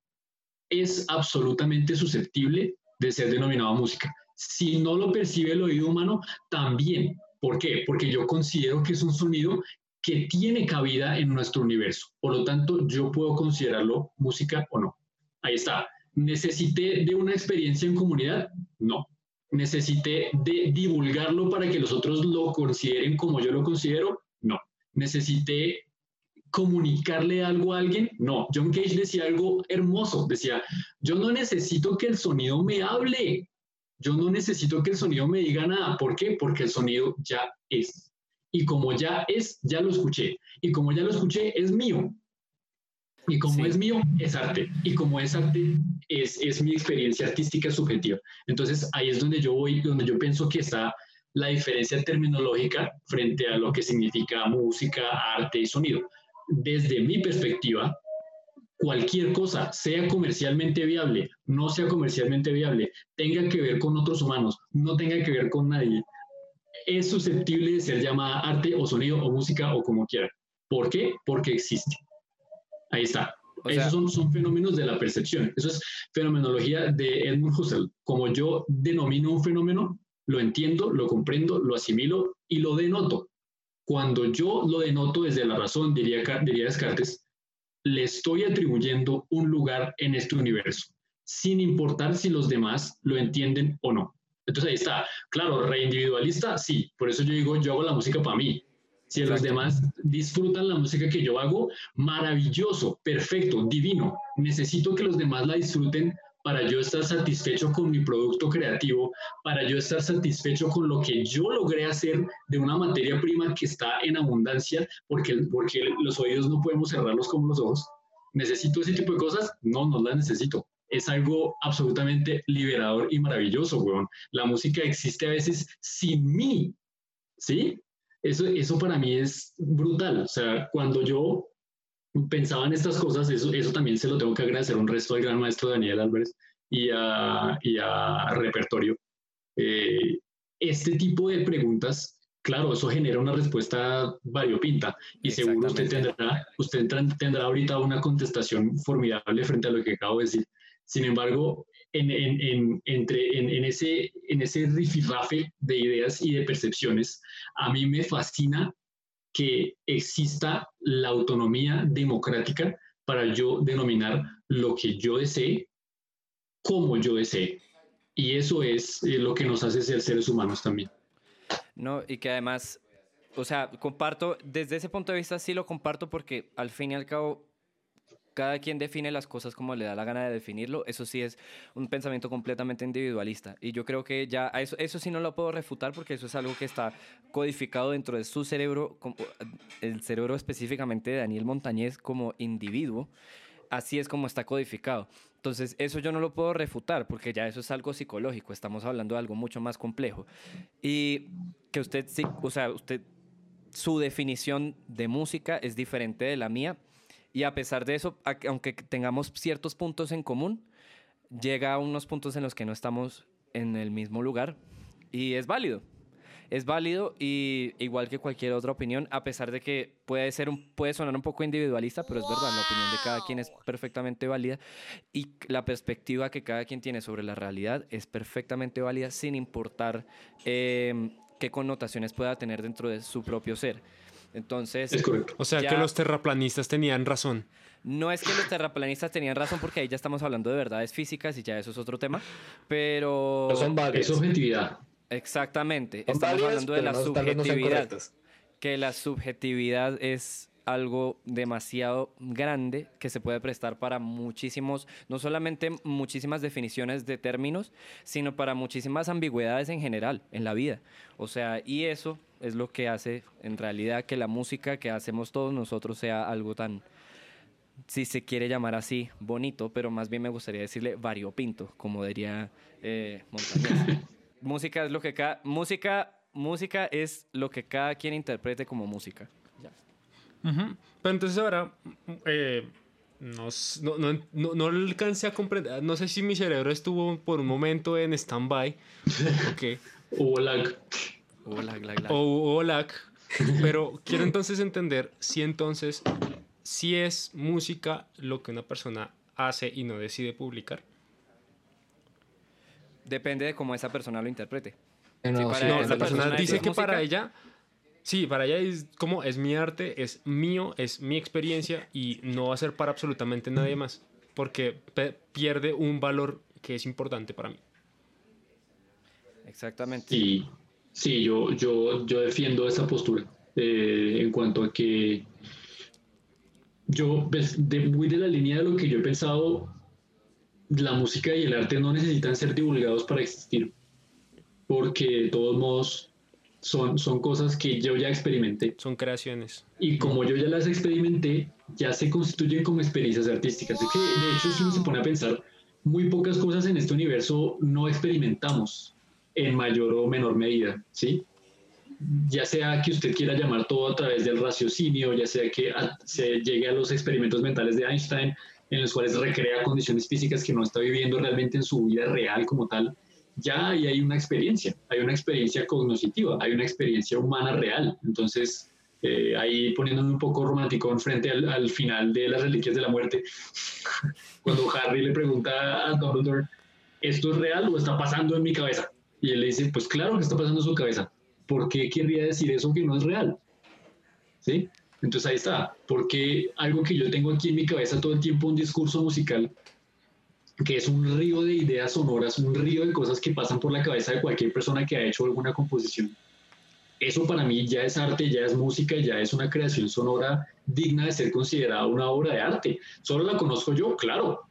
es absolutamente susceptible de ser denominado música. Si no lo percibe el oído humano, también. ¿Por qué? Porque yo considero que es un sonido que tiene cabida en nuestro universo. Por lo tanto, yo puedo considerarlo música o no. Ahí está. ¿Necesité de una experiencia en comunidad? No. ¿Necesité de divulgarlo para que los otros lo consideren como yo lo considero? No. ¿Necesité comunicarle algo a alguien? No. John Cage decía algo hermoso. Decía, yo no necesito que el sonido me hable. Yo no necesito que el sonido me diga nada. ¿Por qué? Porque el sonido ya es. Y como ya es, ya lo escuché. Y como ya lo escuché, es mío. Y como es mío, es arte. Y como es arte, es, es mi experiencia artística subjetiva. Entonces ahí es donde yo voy, donde yo pienso que está la diferencia terminológica frente a lo que significa música, arte y sonido. Desde mi perspectiva, cualquier cosa, sea comercialmente viable, no sea comercialmente viable, tenga que ver con otros humanos, no tenga que ver con nadie, es susceptible de ser llamada arte o sonido o música o como quiera. ¿Por qué? Porque existe. Ahí está. Esos son, son, fenómenos de la percepción. Eso es fenomenología de Edmund Husserl. Como yo denomino un fenómeno, lo entiendo, lo comprendo, lo asimilo y lo denoto. Cuando yo lo denoto desde la razón, diría, diría Descartes, le estoy atribuyendo un lugar en este universo, sin importar si los demás lo entienden o no. Entonces ahí está. Claro, reindividualista, sí. Por eso yo digo, yo hago la música para mí. Si los demás disfrutan la música que yo hago, maravilloso, perfecto, divino. Necesito que los demás la disfruten para yo estar satisfecho con mi producto creativo, para yo estar satisfecho con lo que yo logré hacer de una materia prima que está en abundancia, porque, porque los oídos no podemos cerrarlos como los ojos. ¿Necesito ese tipo de cosas? No, no las necesito. Es algo absolutamente liberador y maravilloso, weón. La música existe a veces sin mí, ¿sí? Eso, eso para mí es brutal. O sea, cuando yo pensaba en estas cosas, eso, eso también se lo tengo que agradecer un resto al gran maestro Daniel Álvarez y a, y a Repertorio. Eh, este tipo de preguntas, claro, eso genera una respuesta variopinta y seguro usted tendrá, usted tendrá ahorita una contestación formidable frente a lo que acabo de decir. Sin embargo, en, en, entre, en, ese, en ese rifirrafe de ideas y de percepciones, a mí me fascina que exista la autonomía democrática para yo denominar lo que yo desee como yo desee. Y eso es eh, lo que nos hace ser seres humanos también. No, y que además, o sea, comparto, desde ese punto de vista sí lo comparto porque al fin y al cabo cada quien define las cosas como le da la gana de definirlo. Eso sí es un pensamiento completamente individualista. Y yo creo que ya eso, eso sí no lo puedo refutar porque eso es algo que está codificado dentro de su cerebro, el cerebro específicamente de Daniel Montañez como individuo. Así es como está codificado. Entonces, eso yo no lo puedo refutar porque ya eso es algo psicológico. Estamos hablando de algo mucho más complejo. Y que usted sí, o sea, usted, su definición de música es diferente de la mía y a pesar de eso, aunque tengamos ciertos puntos en común, llega a unos puntos en los que no estamos en el mismo lugar y es válido. Es válido y igual que cualquier otra opinión, a pesar de que puede, ser un, puede sonar un poco individualista, pero es verdad, la opinión de cada quien es perfectamente válida y la perspectiva que cada quien tiene sobre la realidad es perfectamente válida sin importar eh, qué connotaciones pueda tener dentro de su propio ser. Entonces. Es correcto. O sea que los terraplanistas tenían razón. No es que los terraplanistas tenían razón porque ahí ya estamos hablando de verdades físicas y ya eso es otro tema, pero... son Es subjetividad. Exactamente. estamos hablando de la subjetividad. que la subjetividad es algo demasiado grande que se puede prestar para muchísimos, no solamente muchísimas definiciones de términos, sino para muchísimas ambigüedades en general en la vida. O sea, y eso es lo que hace en realidad que la música que hacemos todos nosotros sea algo tan, si se quiere llamar así, bonito, pero más bien me gustaría decirle variopinto, como diría eh, música es lo que cada, música música es lo que cada quien interprete como música. Ujú. Pero entonces ahora, eh, no, no, no, no, no alcancé a comprender, no sé si mi cerebro estuvo por un momento en stand-by o qué, Hubo lag. Oh, lag, lag, lag. o hubo lag, pero quiero entonces entender si entonces, si es música lo que una persona hace y no decide publicar. Depende de cómo esa persona lo interprete. No, Sí, para No, esa la persona persona dice que música. para ella, sí, para ella es como es mi arte, es mío, es mi experiencia y no va a ser para absolutamente nadie más, porque pierde un valor que es importante para mí. Exactamente. Y sí, yo, yo, yo defiendo esa postura eh, en cuanto a que yo, pues, de, muy de la línea de lo que yo he pensado, la música y el arte no necesitan ser divulgados para existir, porque de todos modos son, son cosas que yo ya experimenté. Son creaciones. Y como yo ya las experimenté, ya se constituyen como experiencias artísticas. Es que, de hecho, si uno se pone a pensar, muy pocas cosas en este universo no experimentamos en mayor o menor medida, ¿sí? Ya sea que usted quiera llamar todo a través del raciocinio, ya sea que a- se llegue a los experimentos mentales de Einstein, en los cuales recrea condiciones físicas que no está viviendo realmente en su vida real como tal, ya ahí hay una experiencia, hay una experiencia cognoscitiva, hay una experiencia humana real. Entonces, eh, ahí poniéndome un poco romántico en frente al, al final de las reliquias de la muerte, cuando Harry le pregunta a Dumbledore, ¿esto es real o está pasando en mi cabeza? Y él le dice, pues claro que está pasando en su cabeza. ¿Por qué querría decir eso que no es real? ¿Sí? Entonces ahí está, porque algo que yo tengo aquí en mi cabeza todo el tiempo, un discurso musical, que es un río de ideas sonoras, un río de cosas que pasan por la cabeza de cualquier persona que ha hecho alguna composición. Eso para mí ya es arte, ya es música, ya es una creación sonora digna de ser considerada una obra de arte. Solo la conozco yo, claro.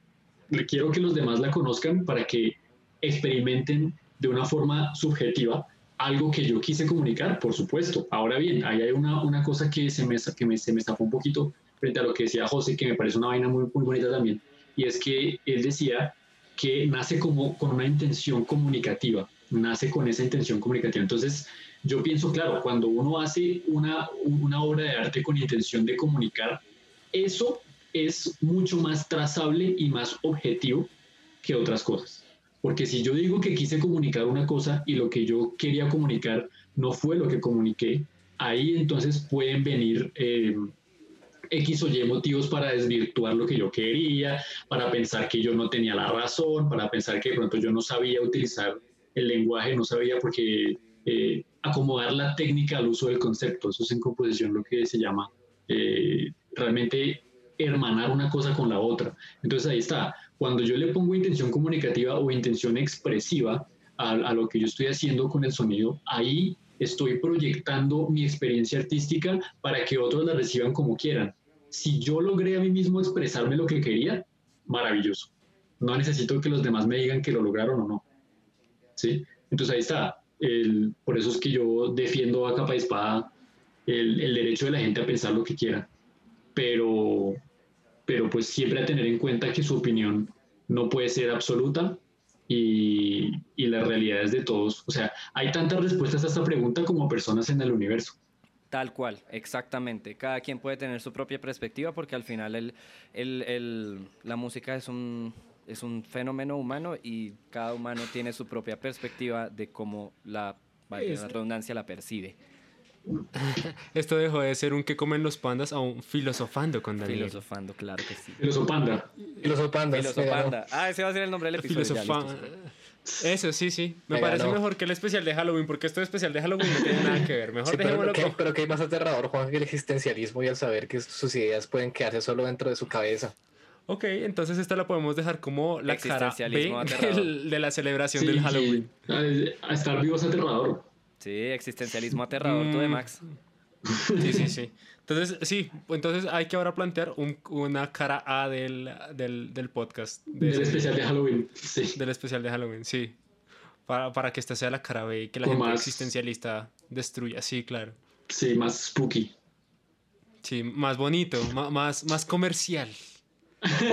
Quiero que los demás la conozcan para que experimenten de una forma subjetiva algo que yo quise comunicar, por supuesto. Ahora bien, ahí hay una, una cosa que, se me, que me, se me un poquito frente a lo que decía José, que me parece una vaina muy, muy bonita también, y es que él decía que nace como con una intención comunicativa, nace con esa intención comunicativa. Entonces, yo pienso, claro, cuando uno hace una, una obra de arte con intención de comunicar, eso es mucho más trazable y más objetivo que otras cosas. Porque si yo digo que quise comunicar una cosa y lo que yo quería comunicar no fue lo que comuniqué, ahí entonces pueden venir eh, X o Y motivos para desvirtuar lo que yo quería, para pensar que yo no tenía la razón, para pensar que de pronto yo no sabía utilizar el lenguaje, no sabía porque eh, acomodar la técnica al uso del concepto. Eso es en composición lo que se llama eh, realmente hermanar una cosa con la otra. Entonces ahí está. Cuando yo le pongo intención comunicativa o intención expresiva a, a lo que yo estoy haciendo con el sonido, ahí estoy proyectando mi experiencia artística para que otros la reciban como quieran. Si yo logré a mí mismo expresarme lo que quería, maravilloso. No necesito que los demás me digan que lo lograron o no. ¿Sí? Entonces ahí está. Por eso es que yo defiendo a capa y espada el, el, derecho de la gente a pensar lo que quiera. Pero, pero pues siempre a tener en cuenta que su opinión no puede ser absoluta y, y las realidades de todos. O sea, hay tantas respuestas a esta pregunta como personas en el universo. Tal cual, exactamente. Cada quien puede tener su propia perspectiva porque al final el, el, el, la música es un, es un fenómeno humano y cada humano tiene su propia perspectiva de cómo la, vaya, la redundancia la percibe. Esto dejó de ser un que comen los pandas a un filosofando con Daniel. Filosofando, claro que sí. Filosopanda. Filosopanda. Filosopanda. Ah, ese va a ser el nombre del episodio. Filosofanda. Eso, sí, sí. Me, Me parece ganó. mejor que el especial de Halloween, porque esto de especial de Halloween no tiene nada que ver. Mejor Sí, pero, dejémoslo ¿qué, como- pero qué hay más aterrador, Juan, que el existencialismo y el saber que sus ideas pueden quedarse solo dentro de su cabeza. Ok, entonces esta la podemos dejar como la cara B del- de la celebración Sí, del. Halloween. A, a estar vivo es aterrador. Sí, existencialismo aterrador, tú de Mm. Max. Sí, sí, sí. Entonces, sí, entonces hay que ahora plantear un- una cara A del, del, del podcast. de Del ese- especial de Halloween. Sí. del especial de Halloween, sí. Para, para que esta sea la cara B y que la gente más- existencialista destruya. Sí, claro. Sí, más spooky. Sí, más bonito, más, más comercial. Sí,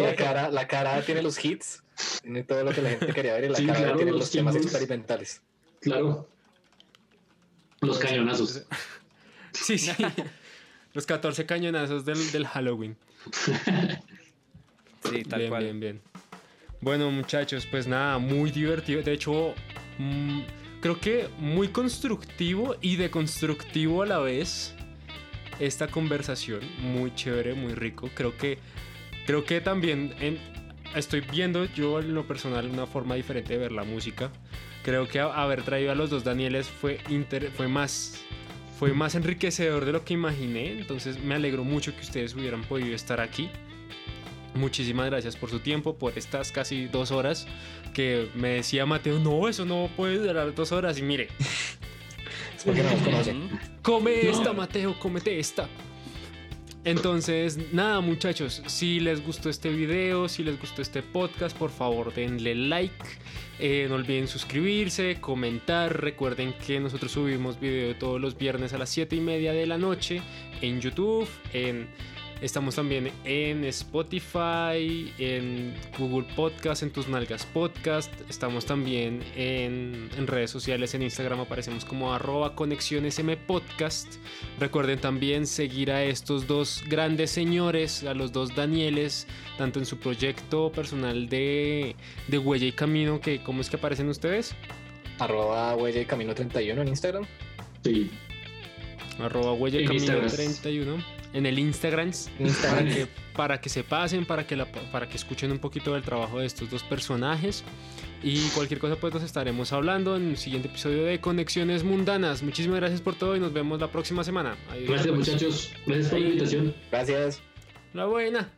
la, cara, la cara tiene los hits, tiene todo lo que la gente quería ver y la Sí, cara claro, tiene los los temas experimentales. Claro. Los cañonazos. Sí, sí. Los 14 cañonazos del, del Halloween. Sí, tal bien, cual. bien, bien. Bueno, muchachos, pues nada, muy divertido. De hecho, mm, creo que muy constructivo y deconstructivo a la vez esta conversación. Muy chévere, muy rico. Creo que, creo que también en- estoy viendo yo en lo personal una forma diferente de ver la música. Creo que haber traído a los dos Danieles fue, inter- fue más... Fue más enriquecedor de lo que imaginé, entonces me alegro mucho que ustedes hubieran podido estar aquí. Muchísimas gracias por su tiempo, por estas casi dos horas que me decía Mateo, no, eso no puede durar dos horas. Y mire, Es porque no nos conocen. Come No. esta, Mateo, cómete esta. Entonces, nada, muchachos, si les gustó este video, si les gustó este podcast, por favor denle like. Eh, no olviden suscribirse, comentar. Recuerden que nosotros subimos video todos los viernes a las 7 y media de la noche en YouTube, en Estamos también en Spotify, en Google Podcast, en Tus Nalgas Podcast. Estamos también en, en redes sociales, en Instagram aparecemos como arroba conexionesm podcast. Recuerden también seguir a estos dos grandes señores, a los dos Danieles, tanto en su proyecto personal de, de Huella y Camino, que ¿cómo es que aparecen ustedes? Arroba huella y camino 31 en Instagram. Sí. Arroba Huella Camino Instagram. 31. En el Instagram. Para que, para que se pasen, para que, la- para que escuchen un poquito del trabajo de estos dos personajes. Y cualquier cosa, pues nos estaremos hablando en el siguiente episodio de Conexiones Mundanas. Muchísimas gracias por todo y nos vemos la próxima semana. Adiós, Gracias pues. muchachos. Gracias por la invitación. Gracias. La buena.